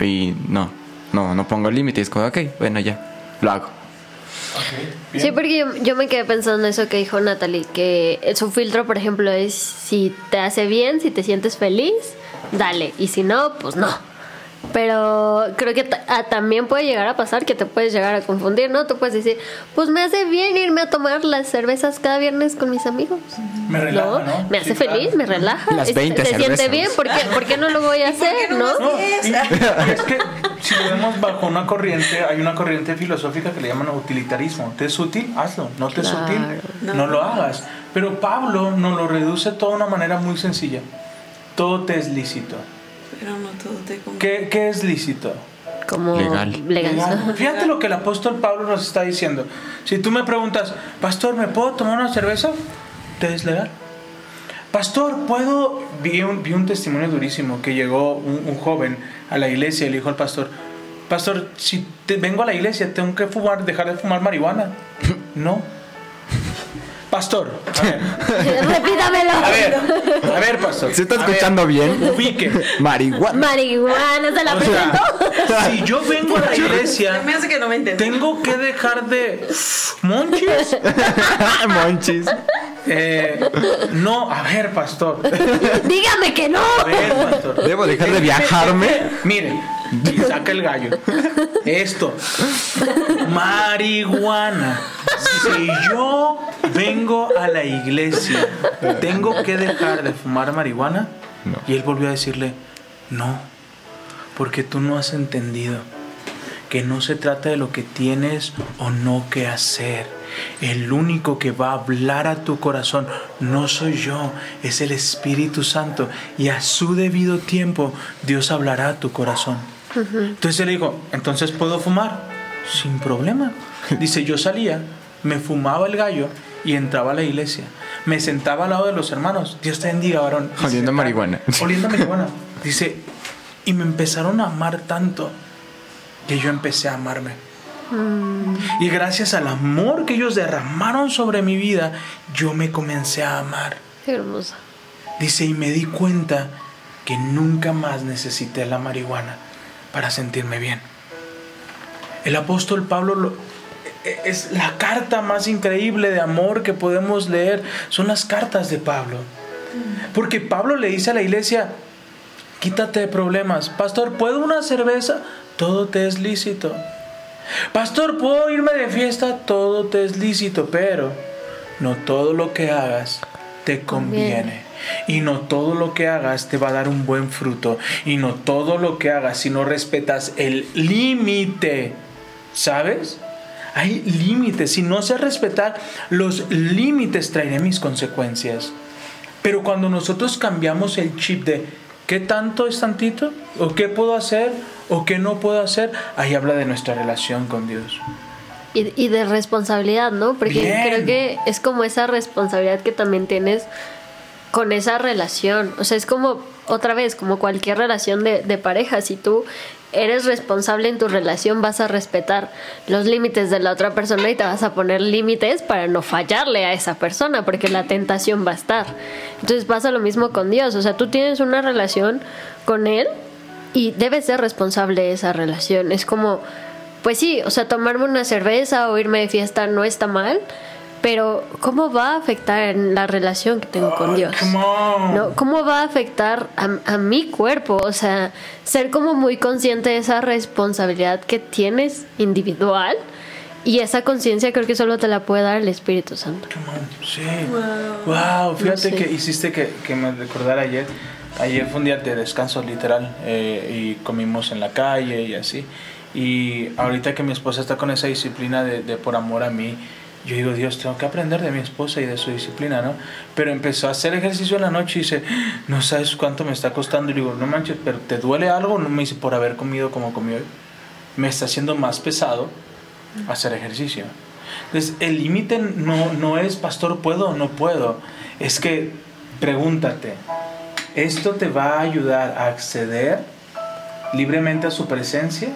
y no, no, no pongo límite, es como, ok, bueno, ya, lo hago. Sí, porque yo, yo me quedé pensando en eso que dijo Natalie, que su filtro, por ejemplo, es si te hace bien, si te sientes feliz, dale, y si no, pues no. Pero creo que ah, también puede llegar a pasar que te puedes llegar a confundir, ¿no? Tú puedes decir, pues me hace bien irme a tomar las cervezas cada viernes con mis amigos. Me relaja, ¿No? ¿no? Me hace Sí, feliz, claro. me relaja. Las Es- 20 Se siente bien, ¿por qué, por qué no lo voy a hacer, no? No, y- y es que si lo vemos bajo una corriente, hay una corriente filosófica que le llaman utilitarismo. ¿Te es útil? Hazlo. ¿No te es Claro. útil? No. lo hagas. Pero Pablo nos lo reduce todo de una manera muy sencilla. Todo te es lícito. Pero no todo te conviene. ¿Qué, qué es lícito? Como Legal. legal. Legal. Fíjate lo que el apóstol Pablo nos está diciendo. Si tú me preguntas, Pastor, ¿me puedo tomar una cerveza? Te es legal. Pastor, ¿puedo? Vi un, vi un testimonio durísimo que llegó un, un joven a la iglesia y le dijo al pastor, Pastor, si te, vengo a la iglesia, ¿tengo que fumar, dejar de fumar marihuana? No. Pastor, a ver, Repítamelo. a ver, a ver, pastor. ¿Se está ver, escuchando bien? Ubique. Marihuana. Marihuana, ¿se la O presentó? sea, si yo vengo a la iglesia, Me hace que no me entendí. tengo que dejar de monchis. Monchis. Eh, no, a ver, pastor. Dígame que no. A ver, pastor. ¿Debo dejar de viajarme? Mire, y saca el gallo. Esto. Marihuana. Si yo vengo a la iglesia, ¿tengo que dejar de fumar marihuana? No. Y él volvió a decirle, no, porque tú no has entendido que no se trata de lo que tienes o no que hacer. El único que va a hablar a tu corazón no soy yo, es el Espíritu Santo. Y a su debido tiempo Dios hablará a tu corazón. Entonces él dijo, entonces puedo fumar sin problema. Dice, yo salía, me fumaba el gallo y entraba a la iglesia. Me sentaba al lado de los hermanos. Dios te bendiga, varón. Oliendo marihuana. Oliendo marihuana. Dice, y me empezaron a amar tanto que yo empecé a amarme. Y gracias al amor que ellos derramaron sobre mi vida, yo me comencé a amar. Qué hermoso. Dice, y me di cuenta que nunca más necesité la marihuana para sentirme bien. El apóstol Pablo lo- e- es la carta más increíble de amor que podemos leer. Son las cartas de Pablo. Porque Pablo le dice a la iglesia, quítate de problemas. Pastor, ¿puedo una cerveza? Todo te es lícito. Pastor, ¿puedo irme de fiesta? Todo te es lícito, pero no todo lo que hagas te conviene. Y no todo lo que hagas te va a dar un buen fruto. Y no todo lo que hagas si no respetas el límite. ¿Sabes? Hay límites. Si no sé respetar los límites, traeré mis consecuencias. Pero cuando nosotros cambiamos el chip de qué tanto es tantito, o qué puedo hacer, o qué no puedo hacer, ahí habla de nuestra relación con Dios. Y, y de responsabilidad, ¿no? Porque Bien. creo que es como esa responsabilidad que también tienes con esa relación. O sea, es como, otra vez, como cualquier relación de, de pareja. Si tú eres responsable en tu relación, vas a respetar los límites de la otra persona y te vas a poner límites para no fallarle a esa persona, porque la tentación va a estar. Entonces pasa lo mismo con Dios. O sea, tú tienes una relación con Él y debes ser responsable de esa relación. Es como, pues sí, o sea, tomarme una cerveza o irme de fiesta no está mal, pero ¿cómo va a afectar en la relación que tengo con Dios? Come on. ¿No? ¿Cómo va a afectar a, a mi cuerpo? O sea, ser como muy consciente de esa responsabilidad que tienes individual y esa conciencia creo que solo te la puede dar el Espíritu Santo. Come on. Sí. Wow. Fíjate No sé. que hiciste que, que me recordara ayer. Ayer fue un día de descanso literal eh, y comimos en la calle y así. Y ahorita que mi esposa está con esa disciplina de, de por amor a mí, yo digo, Dios, tengo que aprender de mi esposa y de su disciplina, ¿no? Pero empezó a hacer ejercicio en la noche y dice, no sabes cuánto me está costando. Y digo, no manches, pero ¿te duele algo? No me dice, por haber comido como comió hoy. Me está haciendo más pesado hacer ejercicio. Entonces, el límite no, no es, pastor, ¿puedo o no puedo? Es que pregúntate, ¿esto te va a ayudar a acceder libremente a su presencia?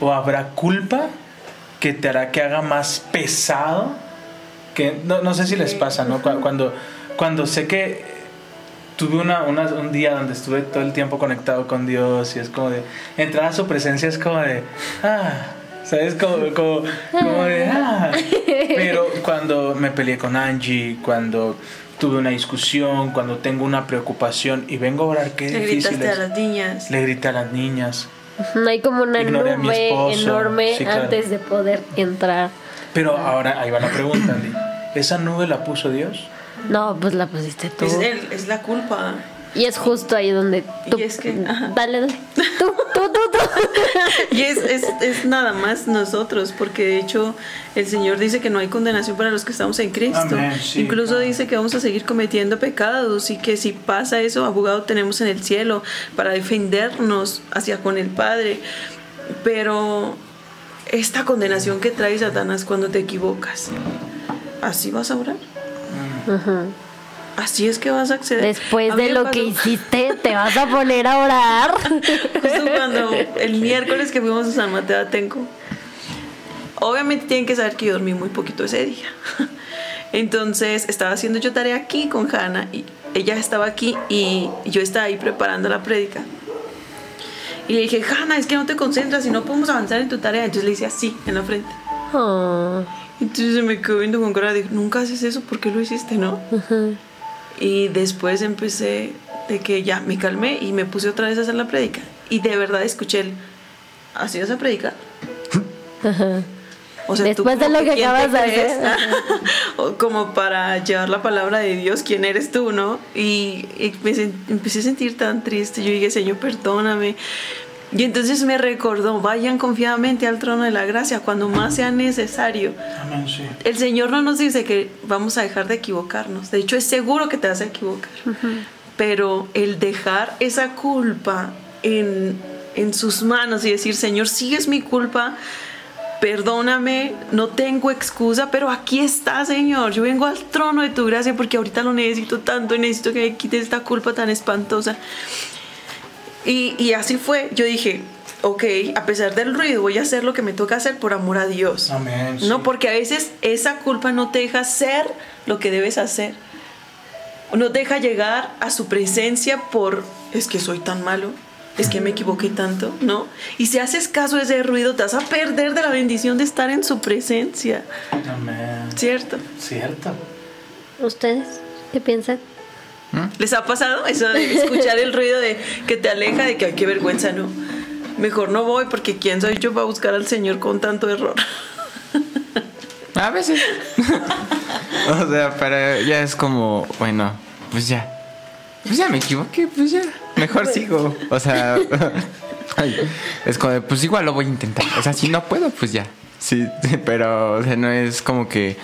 ¿O habrá culpa que te hará que haga más pesado? Que, no, no sé si les pasa, ¿no? Cu- Cuando, cuando sé que tuve una, una- un día donde estuve todo el tiempo conectado con Dios y es como de entrar a su presencia es como de ah sabes como, como, como de ah pero cuando me peleé con Angie cuando tuve una discusión cuando tengo una preocupación y vengo a orar qué Le difícil gritaste a es las niñas. le grité a las niñas hay como una Ignoré nube enorme Sí, claro. antes de poder entrar. pero ahora ahí va la pregunta Andy esa nube la puso Dios No, pues la pusiste tú. Es, el- es la culpa. Y es justo ahí donde tú... Y es que- ajá. Dale, dale. Tú, tú, tú, tú. Y es, es, es nada más nosotros, porque de hecho el Señor dice que no hay condenación para los que estamos en Cristo. Amén, sí, Incluso dice que vamos a seguir cometiendo pecados y que si pasa eso, abogado tenemos en el cielo para defendernos hacia con el Padre. Pero esta condenación que trae Satanás cuando te equivocas, ¿así vas a orar? Así es que vas a acceder. Después A de lo pasó- que hiciste, te vas a poner a orar. Justo cuando el miércoles que fuimos a San Mateo Atenco. Obviamente tienen que saber que yo dormí muy poquito ese día. Entonces estaba haciendo yo tarea aquí con Hanna y ella estaba aquí y yo estaba ahí preparando la prédica. Y le dije, Hanna, es que no te concentras y no podemos avanzar en tu tarea. Entonces le hice así, en la frente. Oh, Entonces se me quedó viendo con cara de, nunca haces eso, ¿por qué lo hiciste, no? Y después empecé de que ya me calmé y me puse otra vez a hacer la prédica. Y de verdad escuché el, ¿así vas a predicar? O sea, ¿tú Después de como lo que acabas de hacer. O como para llevar la palabra de Dios, ¿quién eres tú, no? Y, y me empecé a sentir tan triste. Yo dije, Señor, perdóname. Y entonces me recordó, vayan confiadamente al trono de la gracia cuando más sea necesario. amén sí El Señor no nos dice que vamos a dejar de equivocarnos. De hecho, es seguro que te vas a equivocar. Pero el dejar esa culpa en, en sus manos y decir, Señor, sí es mi culpa, perdóname, no tengo excusa, pero aquí está, Señor. Yo vengo al trono de tu gracia porque ahorita lo necesito tanto y necesito que me quites esta culpa tan espantosa. Y, y así fue. Yo dije, ok, a pesar del ruido, voy a hacer lo que me toca hacer por amor a Dios. amén sí. No, porque a veces esa culpa no te deja ser lo que debes hacer. No te deja llegar a su presencia por, es que soy tan malo, es que me equivoqué tanto, ¿no? Y si haces caso a ese ruido, te vas a perder de la bendición de estar en su presencia, amén ¿cierto? cierto ¿Ustedes qué piensan? ¿Les ha pasado eso de escuchar el ruido de que te aleja de que ay, qué vergüenza, no? Mejor no voy porque quién soy yo para buscar al Señor con tanto error. A veces. o sea, pero ya es como, bueno, pues ya. Pues ya me equivoqué, pues ya. Mejor sigo. O sea, ay, es como, de, pues igual lo voy a intentar. O sea, si no puedo, pues ya. Sí, sí, pero o sea, no es como que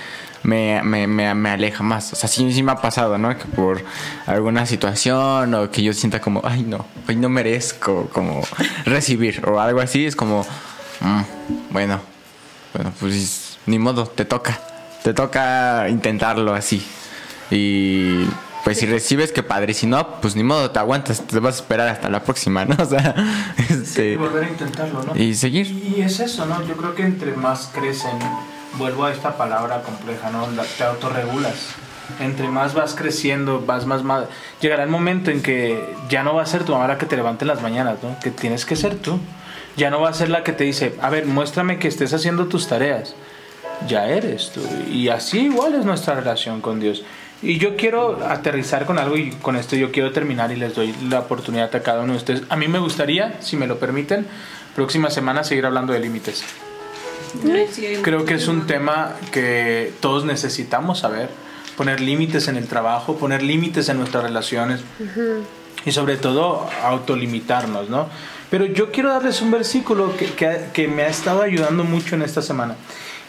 me, me, me, me aleja más. O sea, sí, sí me ha pasado, ¿no? Que por alguna situación o que yo sienta como, ay, no, hoy no merezco como recibir o algo así, es como, mm, bueno, bueno, pues ni modo, te toca. Te toca intentarlo así. Y pues si recibes, que padre. Si no, pues ni modo, te aguantas, te vas a esperar hasta la próxima, ¿no? O sea, este, Y volver a intentarlo, ¿no? y seguir. Y es eso, ¿no? Yo creo que entre más crecen, vuelvo a esta palabra compleja, ¿no? Te autorregulas. Entre más vas creciendo, vas más, más... Llegará el momento en que ya no va a ser tu mamá la que te levante en las mañanas, ¿no? Que tienes que ser tú. Ya no va a ser la que te dice, a ver, muéstrame que estés haciendo tus tareas. Ya eres tú. Y así igual es nuestra relación con Dios. Y yo quiero aterrizar con algo y con esto yo quiero terminar y les doy la oportunidad a cada uno de ustedes. A mí me gustaría, si me lo permiten, próxima semana seguir hablando de límites. Creo que es un tema que todos necesitamos saber. Poner límites en el trabajo, poner límites en nuestras relaciones y sobre todo autolimitarnos, ¿no? Pero yo quiero darles un versículo que, que- que me ha estado ayudando mucho en esta semana.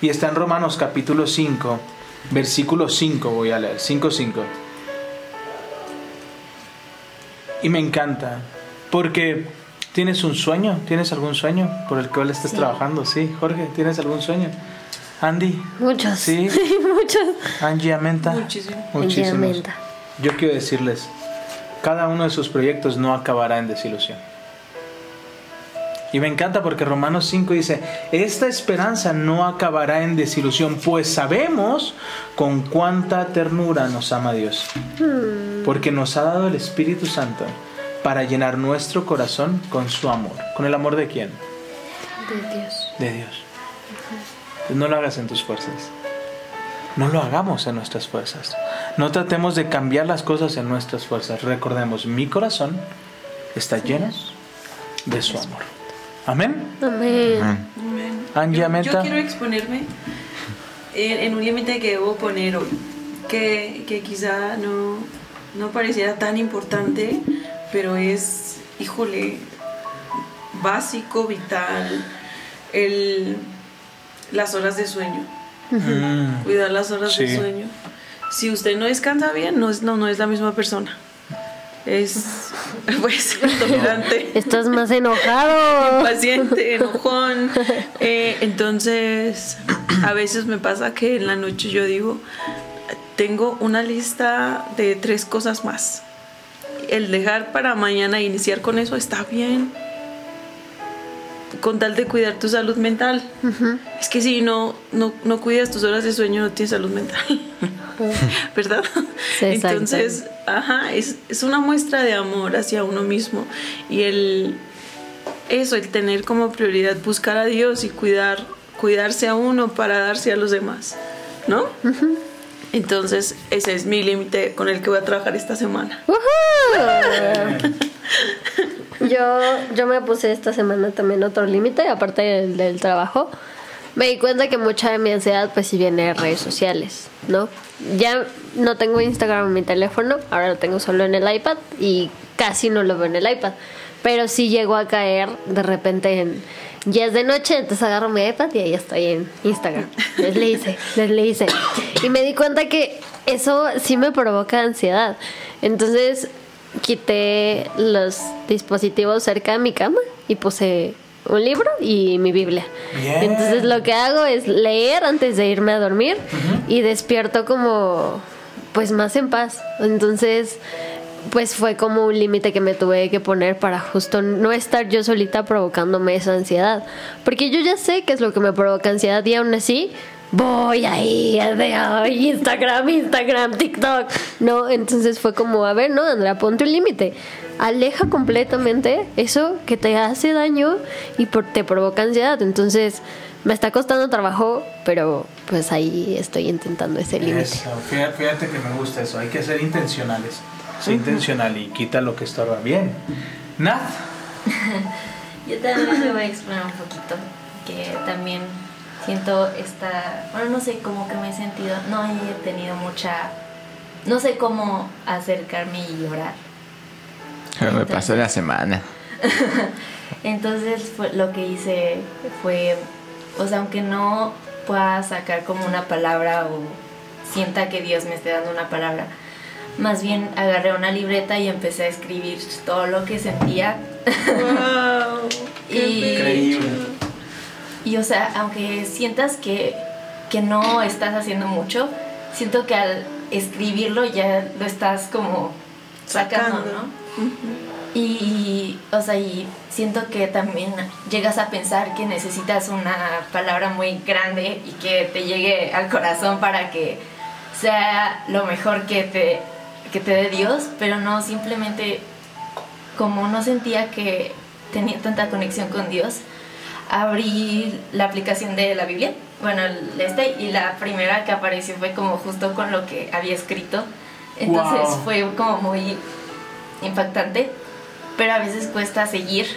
Y está en Romanos capítulo 5, versículo 5 voy a leer, 5.5. Y me encanta, porque tienes un sueño, tienes algún sueño por el cual estés trabajando, sí, Jorge, tienes algún sueño. Andy, Muchos. Sí. Muchos. Angie Amenta. Muchísimo. Muchísimos. Amenta. Yo quiero decirles, cada uno de sus proyectos no acabará en desilusión. Y me encanta porque Romanos 5 dice, esta esperanza no acabará en desilusión, pues sabemos con cuánta ternura nos ama Dios. Porque nos ha dado el Espíritu Santo para llenar nuestro corazón con su amor. ¿Con el amor de quién? De Dios. De Dios. No lo hagas en tus fuerzas. No lo hagamos en nuestras fuerzas. No tratemos de cambiar las cosas en nuestras fuerzas. Recordemos, mi corazón está lleno de su amor. Amén. Amén. Amén. Angie yo, yo quiero exponerme en, en un límite que debo poner hoy, que, que quizá no, no pareciera tan importante, pero es, híjole, básico, vital, el, las horas de sueño, Mm, cuidar las horas de sueño. Si usted no descansa bien, no es, no, no es la misma persona. Es, pues, tolerante. Estás más enojado. paciente, enojón. Eh, entonces, a veces me pasa que en la noche yo digo, tengo una lista de tres cosas más. El dejar para mañana iniciar con eso está bien. Con tal de cuidar tu salud mental. Es que si no, no, no cuidas tus horas de sueño, no tienes salud mental. ¿Verdad? Sí. Entonces, ajá, es, es una muestra de amor hacia uno mismo. Y el, eso, el tener como prioridad buscar a Dios y cuidar, cuidarse a uno para darse a los demás, ¿no? Entonces, ese es mi límite con el que voy a trabajar esta semana. Yo, yo me puse esta semana también otro límite, aparte del, trabajo. Me di cuenta que mucha de mi ansiedad pues viene de redes sociales, ¿no? Ya no tengo Instagram en mi teléfono, ahora lo tengo solo en el iPad y casi no lo veo en el iPad. Pero sí llego a caer de repente en... Ya es de noche, entonces agarro mi iPad y ahí estoy en Instagram. Les le hice, les le hice. Y me di cuenta que eso sí me provoca ansiedad. Entonces quité los dispositivos cerca de mi cama y puse un libro y mi Biblia. Bien. Entonces lo que hago es leer antes de irme a dormir y despierto como pues más en paz. Entonces pues fue como un límite que me tuve que poner para justo no estar yo solita provocándome esa ansiedad. Porque yo ya sé qué es lo que me provoca ansiedad y aún así voy ahí Instagram, Instagram, TikTok. No, entonces fue como, a ver, no, Andrea, ponte un límite. Aleja completamente eso que te hace daño y te provoca ansiedad. Entonces me está costando trabajo, pero pues ahí estoy intentando ese límite. Fíjate que me gusta eso. Hay que ser intencionales. Sé intencional y quita lo que estorba. Bien. Nat. Yo también me voy a exponer un poquito, que también siento esta, bueno, no sé, como que me he sentido, no he tenido mucha, no sé cómo acercarme y llorar. Me pasó la semana. Entonces fue- lo que hice fue, o sea, aunque no pueda sacar como una palabra o sienta que Dios me esté dando una palabra, más bien agarré una libreta y empecé a escribir todo lo que sentía. ¡Wow! Y- Increíble. Y o sea, aunque sientas que, que no estás haciendo mucho, siento que al escribirlo ya lo estás como sacando, Sacando. ¿no? Y, o sea, y siento que también llegas a pensar que necesitas una palabra muy grande y que te llegue al corazón para que sea lo mejor que te, que te dé Dios, pero no simplemente como no sentía que tenía tanta conexión con Dios, abrí la aplicación de la Biblia, bueno, el este, y la primera que apareció fue como justo con lo que había escrito. Entonces Wow. fue como muy impactante, pero a veces cuesta seguir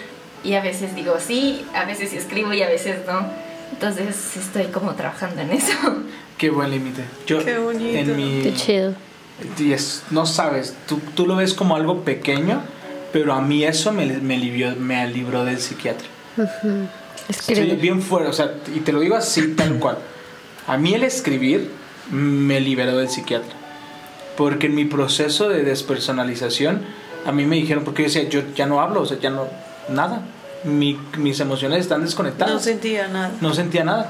y a veces digo sí, a veces sí escribo y a veces no. Entonces estoy como trabajando en eso. Qué buen límite. Yo Qué bonito. en mi Qué chido. Y es- no sabes, tú, tú lo ves como algo pequeño, pero a mí eso me, me, libró, me libró del psiquiatra. Estoy Escribe. bien fuera, o sea, y te lo digo así, tal cual. A mí el escribir me liberó del psiquiatra. Porque en mi proceso de despersonalización, a mí me dijeron, porque yo decía, yo ya no hablo, o sea, ya no, nada. Mi- mis emociones están desconectadas. No sentía nada. no sentía nada.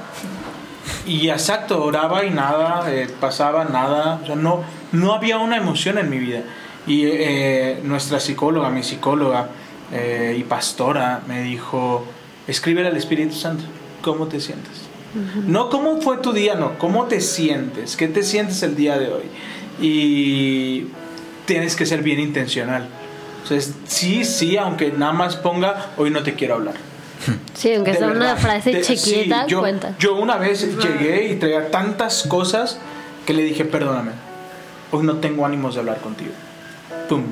Y exacto, oraba y nada, eh, pasaba nada, o sea, no, no había una emoción en mi vida. Y eh, nuestra psicóloga, mi psicóloga eh, y pastora me dijo, escríbele al Espíritu Santo, ¿cómo te sientes? No cómo fue tu día, no, cómo te sientes, qué te sientes el día de hoy. Y tienes que ser bien intencional. Entonces, sí, sí, aunque nada más ponga, hoy no te quiero hablar. Sí, aunque De sea una frase De- chiquita, sí, yo, cuenta. Yo una vez llegué y traía tantas cosas que le dije, perdóname, hoy no tengo ánimos de hablar contigo. Pum.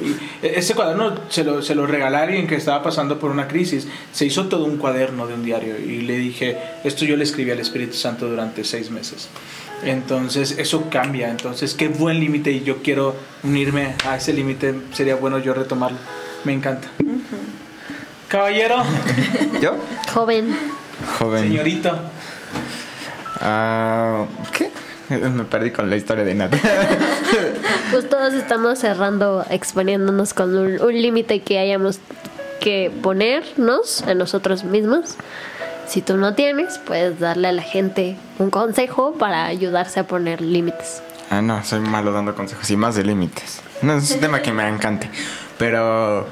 Y ese cuaderno se lo, se lo regalé a alguien que estaba pasando por una crisis. Se hizo todo un cuaderno de un diario y le dije, esto yo le escribí al Espíritu Santo durante seis meses. Entonces eso cambia. Entonces qué buen límite y yo quiero unirme a ese límite. Sería bueno yo retomarlo. Me encanta. Caballero, ¿Yo? Joven. Joven. señorito. Ah, ¿Qué? Me perdí con la historia de nada. Pues todos estamos cerrando, exponiéndonos con un, un límite que hayamos que ponernos a nosotros mismos. Si tú no tienes, puedes darle a la gente un consejo para ayudarse a poner límites. Ah, no, soy malo dando consejos y más de límites. No, es un tema que me encante. Pero,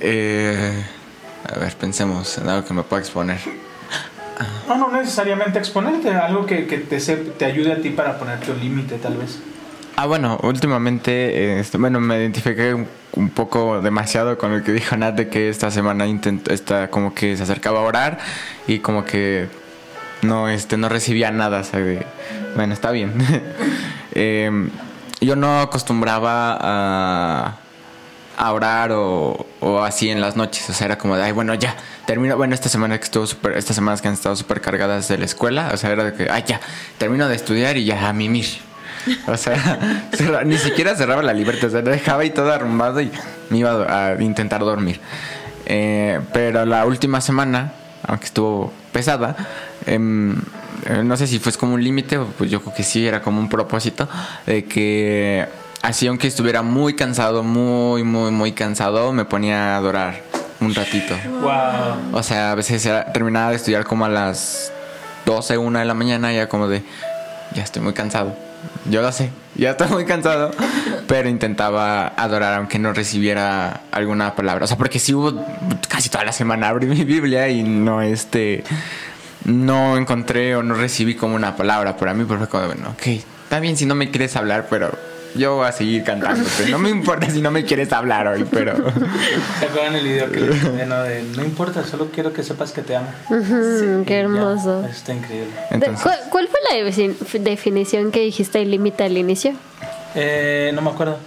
eh, a ver, pensemos en algo que me pueda exponer. No, no necesariamente exponerte, algo que, que te, se- te ayude a ti para ponerte un límite, tal vez. Ah, bueno, últimamente, eh, bueno, me identifiqué un, un poco demasiado con lo que dijo Nat de que esta semana intentó, esta, como que se acercaba a orar y como que no, este, no recibía nada, ¿sabe? Bueno, está bien. Em, yo no acostumbraba a, a orar o, o así en las noches, o sea, era como de, ay, bueno, ya, termino, bueno, esta semana que estuvo súper, estas semanas que han estado súper cargadas de la escuela, o sea, era de que, ay, ya, termino de estudiar y ya a mimir. O sea, ni siquiera cerraba la libertad, o sea, dejaba ahí todo arrumbado y me iba a intentar dormir. Eh, pero la última semana, aunque estuvo pesada, em, eh, no sé si fue como un límite, pues yo creo que sí, era como un propósito, de que así aunque estuviera muy cansado, muy, muy, muy cansado, me ponía a adorar un ratito. Wow. O sea, a veces era- terminaba de estudiar como a las 12, 1 de la mañana, ya como de, ya estoy muy cansado. Yo lo sé, ya estoy muy cansado, pero intentaba adorar aunque no recibiera alguna palabra. O sea, porque sí hubo casi toda la semana abrí mi Biblia y no este no encontré o no recibí como una palabra para mí, pero fue como, bueno, ok, está bien si no me quieres hablar, pero yo voy a seguir cantándote. No me importa si no me quieres hablar hoy, pero ¿Se acuerdan el video que mandé, no? De, no importa, solo quiero que sepas que te amo. Ujú, qué Y ya, hermoso. eso está increíble. Entonces ¿cuál, cuál fue la defin- definición que dijiste el límite al inicio? Eh, no me acuerdo.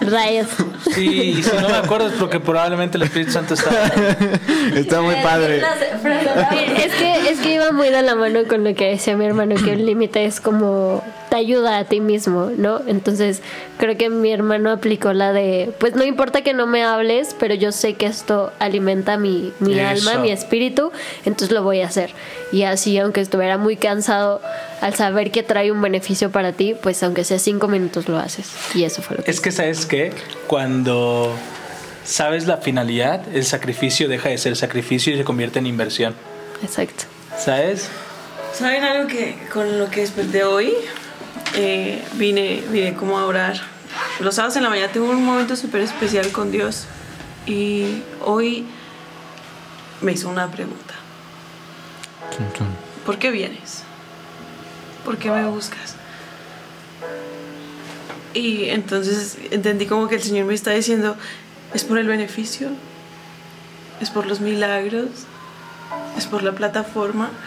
Rayos. Sí, y si no me acuerdo es porque probablemente el Espíritu Santo está. está muy padre. Es que, es que iba muy de la mano con lo que decía mi hermano, que el límite es como te ayuda a ti mismo, ¿no? Entonces creo que mi hermano aplicó la de, pues no importa que no me hables, pero yo sé que esto alimenta mi, mi Eso. alma, mi espíritu, entonces lo voy a hacer. Y así, aunque estuviera muy cansado, al saber que trae un beneficio para ti, pues aunque sea cinco minutos lo haces. Y eso fue lo que... Es que, ¿sabes qué? Cuando sabes la finalidad, el sacrificio deja de ser sacrificio y se convierte en inversión. Exacto. ¿Sabes? ¿Saben algo que con lo que desperté hoy? eh, vine, vine como a orar. Los sábados en la mañana tengo un momento súper especial con Dios y hoy me hizo una pregunta. ¿Por qué vienes? ¿Por qué me buscas? Y entonces entendí como que el Señor me está diciendo, es por el beneficio, es por los milagros, es por la plataforma.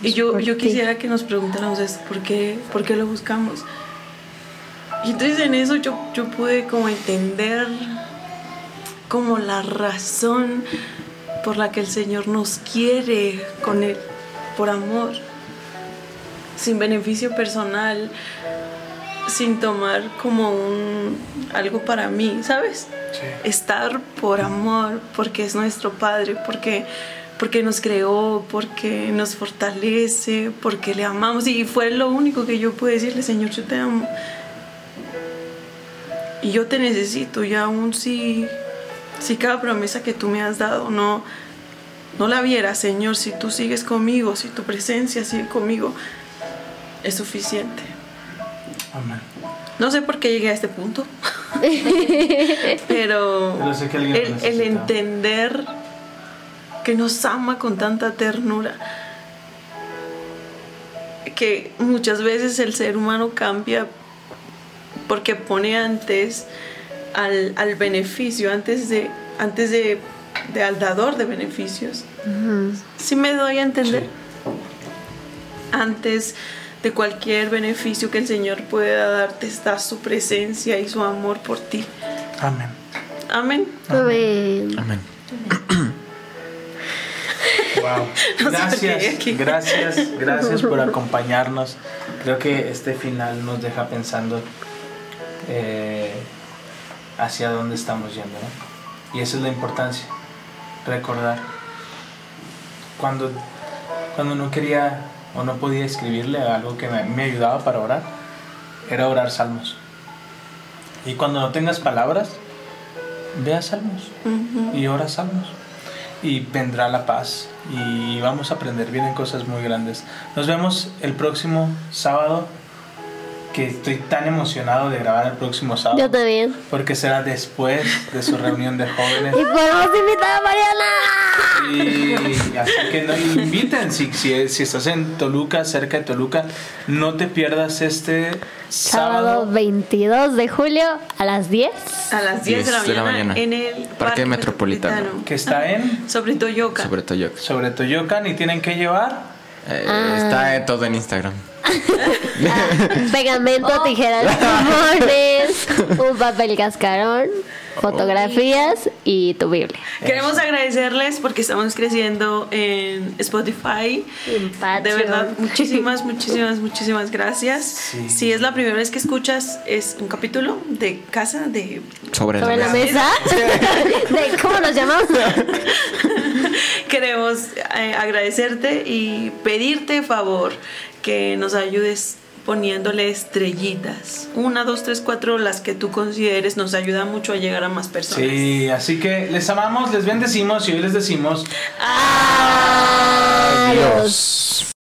Y yo, yo quisiera que nos preguntáramos esto, ¿por qué, ¿por qué lo buscamos? Y entonces en eso yo, yo pude como entender como la razón por la que el Señor nos quiere con Él, por amor, sin beneficio personal, sin tomar como un algo para mí, ¿sabes? Estar por amor, porque es nuestro Padre, porque porque nos creó, porque nos fortalece, porque le amamos y fue lo único que yo pude decirle, Señor, yo te amo. Y yo te necesito y aún si si cada promesa que tú me has dado no no la viera, Señor, si tú sigues conmigo, si tu presencia sigue conmigo, es suficiente. Amén. No sé por qué llegué a este punto, pero Pero sé que alguien lo el, el entender que nos ama con tanta ternura, que muchas veces el ser humano cambia porque pone antes al, al beneficio, antes de, antes de, de al dador de beneficios. Si me doy a entender? Antes de cualquier beneficio que el Señor pueda darte está su presencia y su amor por ti. Amén. Amén. Amén. Amén. Wow. Gracias, gracias, gracias por acompañarnos. Creo que este final nos deja pensando eh, hacia dónde estamos yendo, ¿no? Y esa es la importancia, recordar. Cuando, cuando no quería o no podía escribirle algo que me, me ayudaba para orar, era orar salmos. Y cuando no tengas palabras, ve a salmos y ora salmos. Y vendrá la paz y vamos a aprender vienen cosas muy grandes. Nos vemos el próximo sábado que estoy tan emocionado de grabar el próximo Yo sábado también. porque será después de su reunión de jóvenes Y podemos invitar a Mariana. y así que no, inviten si, si, si estás en Toluca cerca de Toluca no te pierdas este Sábado sábado 22 de julio a las 10. A las 10 de la, 10 de la mañana, mañana. en el Parque Metropolitano. que está en Sobre Toyoca. Sobre Toyoca. sobre Toyocan y tienen que llevar Eh, Ah. Está en todo en Instagram. Pegamento, tijeras, plumones, un papel cascarón, fotografías y tu Biblia. Queremos agradecerles porque estamos creciendo en Spotify. En. De verdad, muchísimas, muchísimas, muchísimas gracias. Sí. Si es la primera vez que escuchas, es un capítulo de casa de Sobre, Sobre la mesa. mesa. De- ¿Cómo nos llamamos? Queremos eh, agradecerte y pedirte favor que nos ayudes poniéndole estrellitas. Una, dos, tres, cuatro, las que tú consideres, nos ayuda mucho a llegar a más personas. Sí, así que les amamos, les bendecimos y hoy les decimos Adiós. Adiós.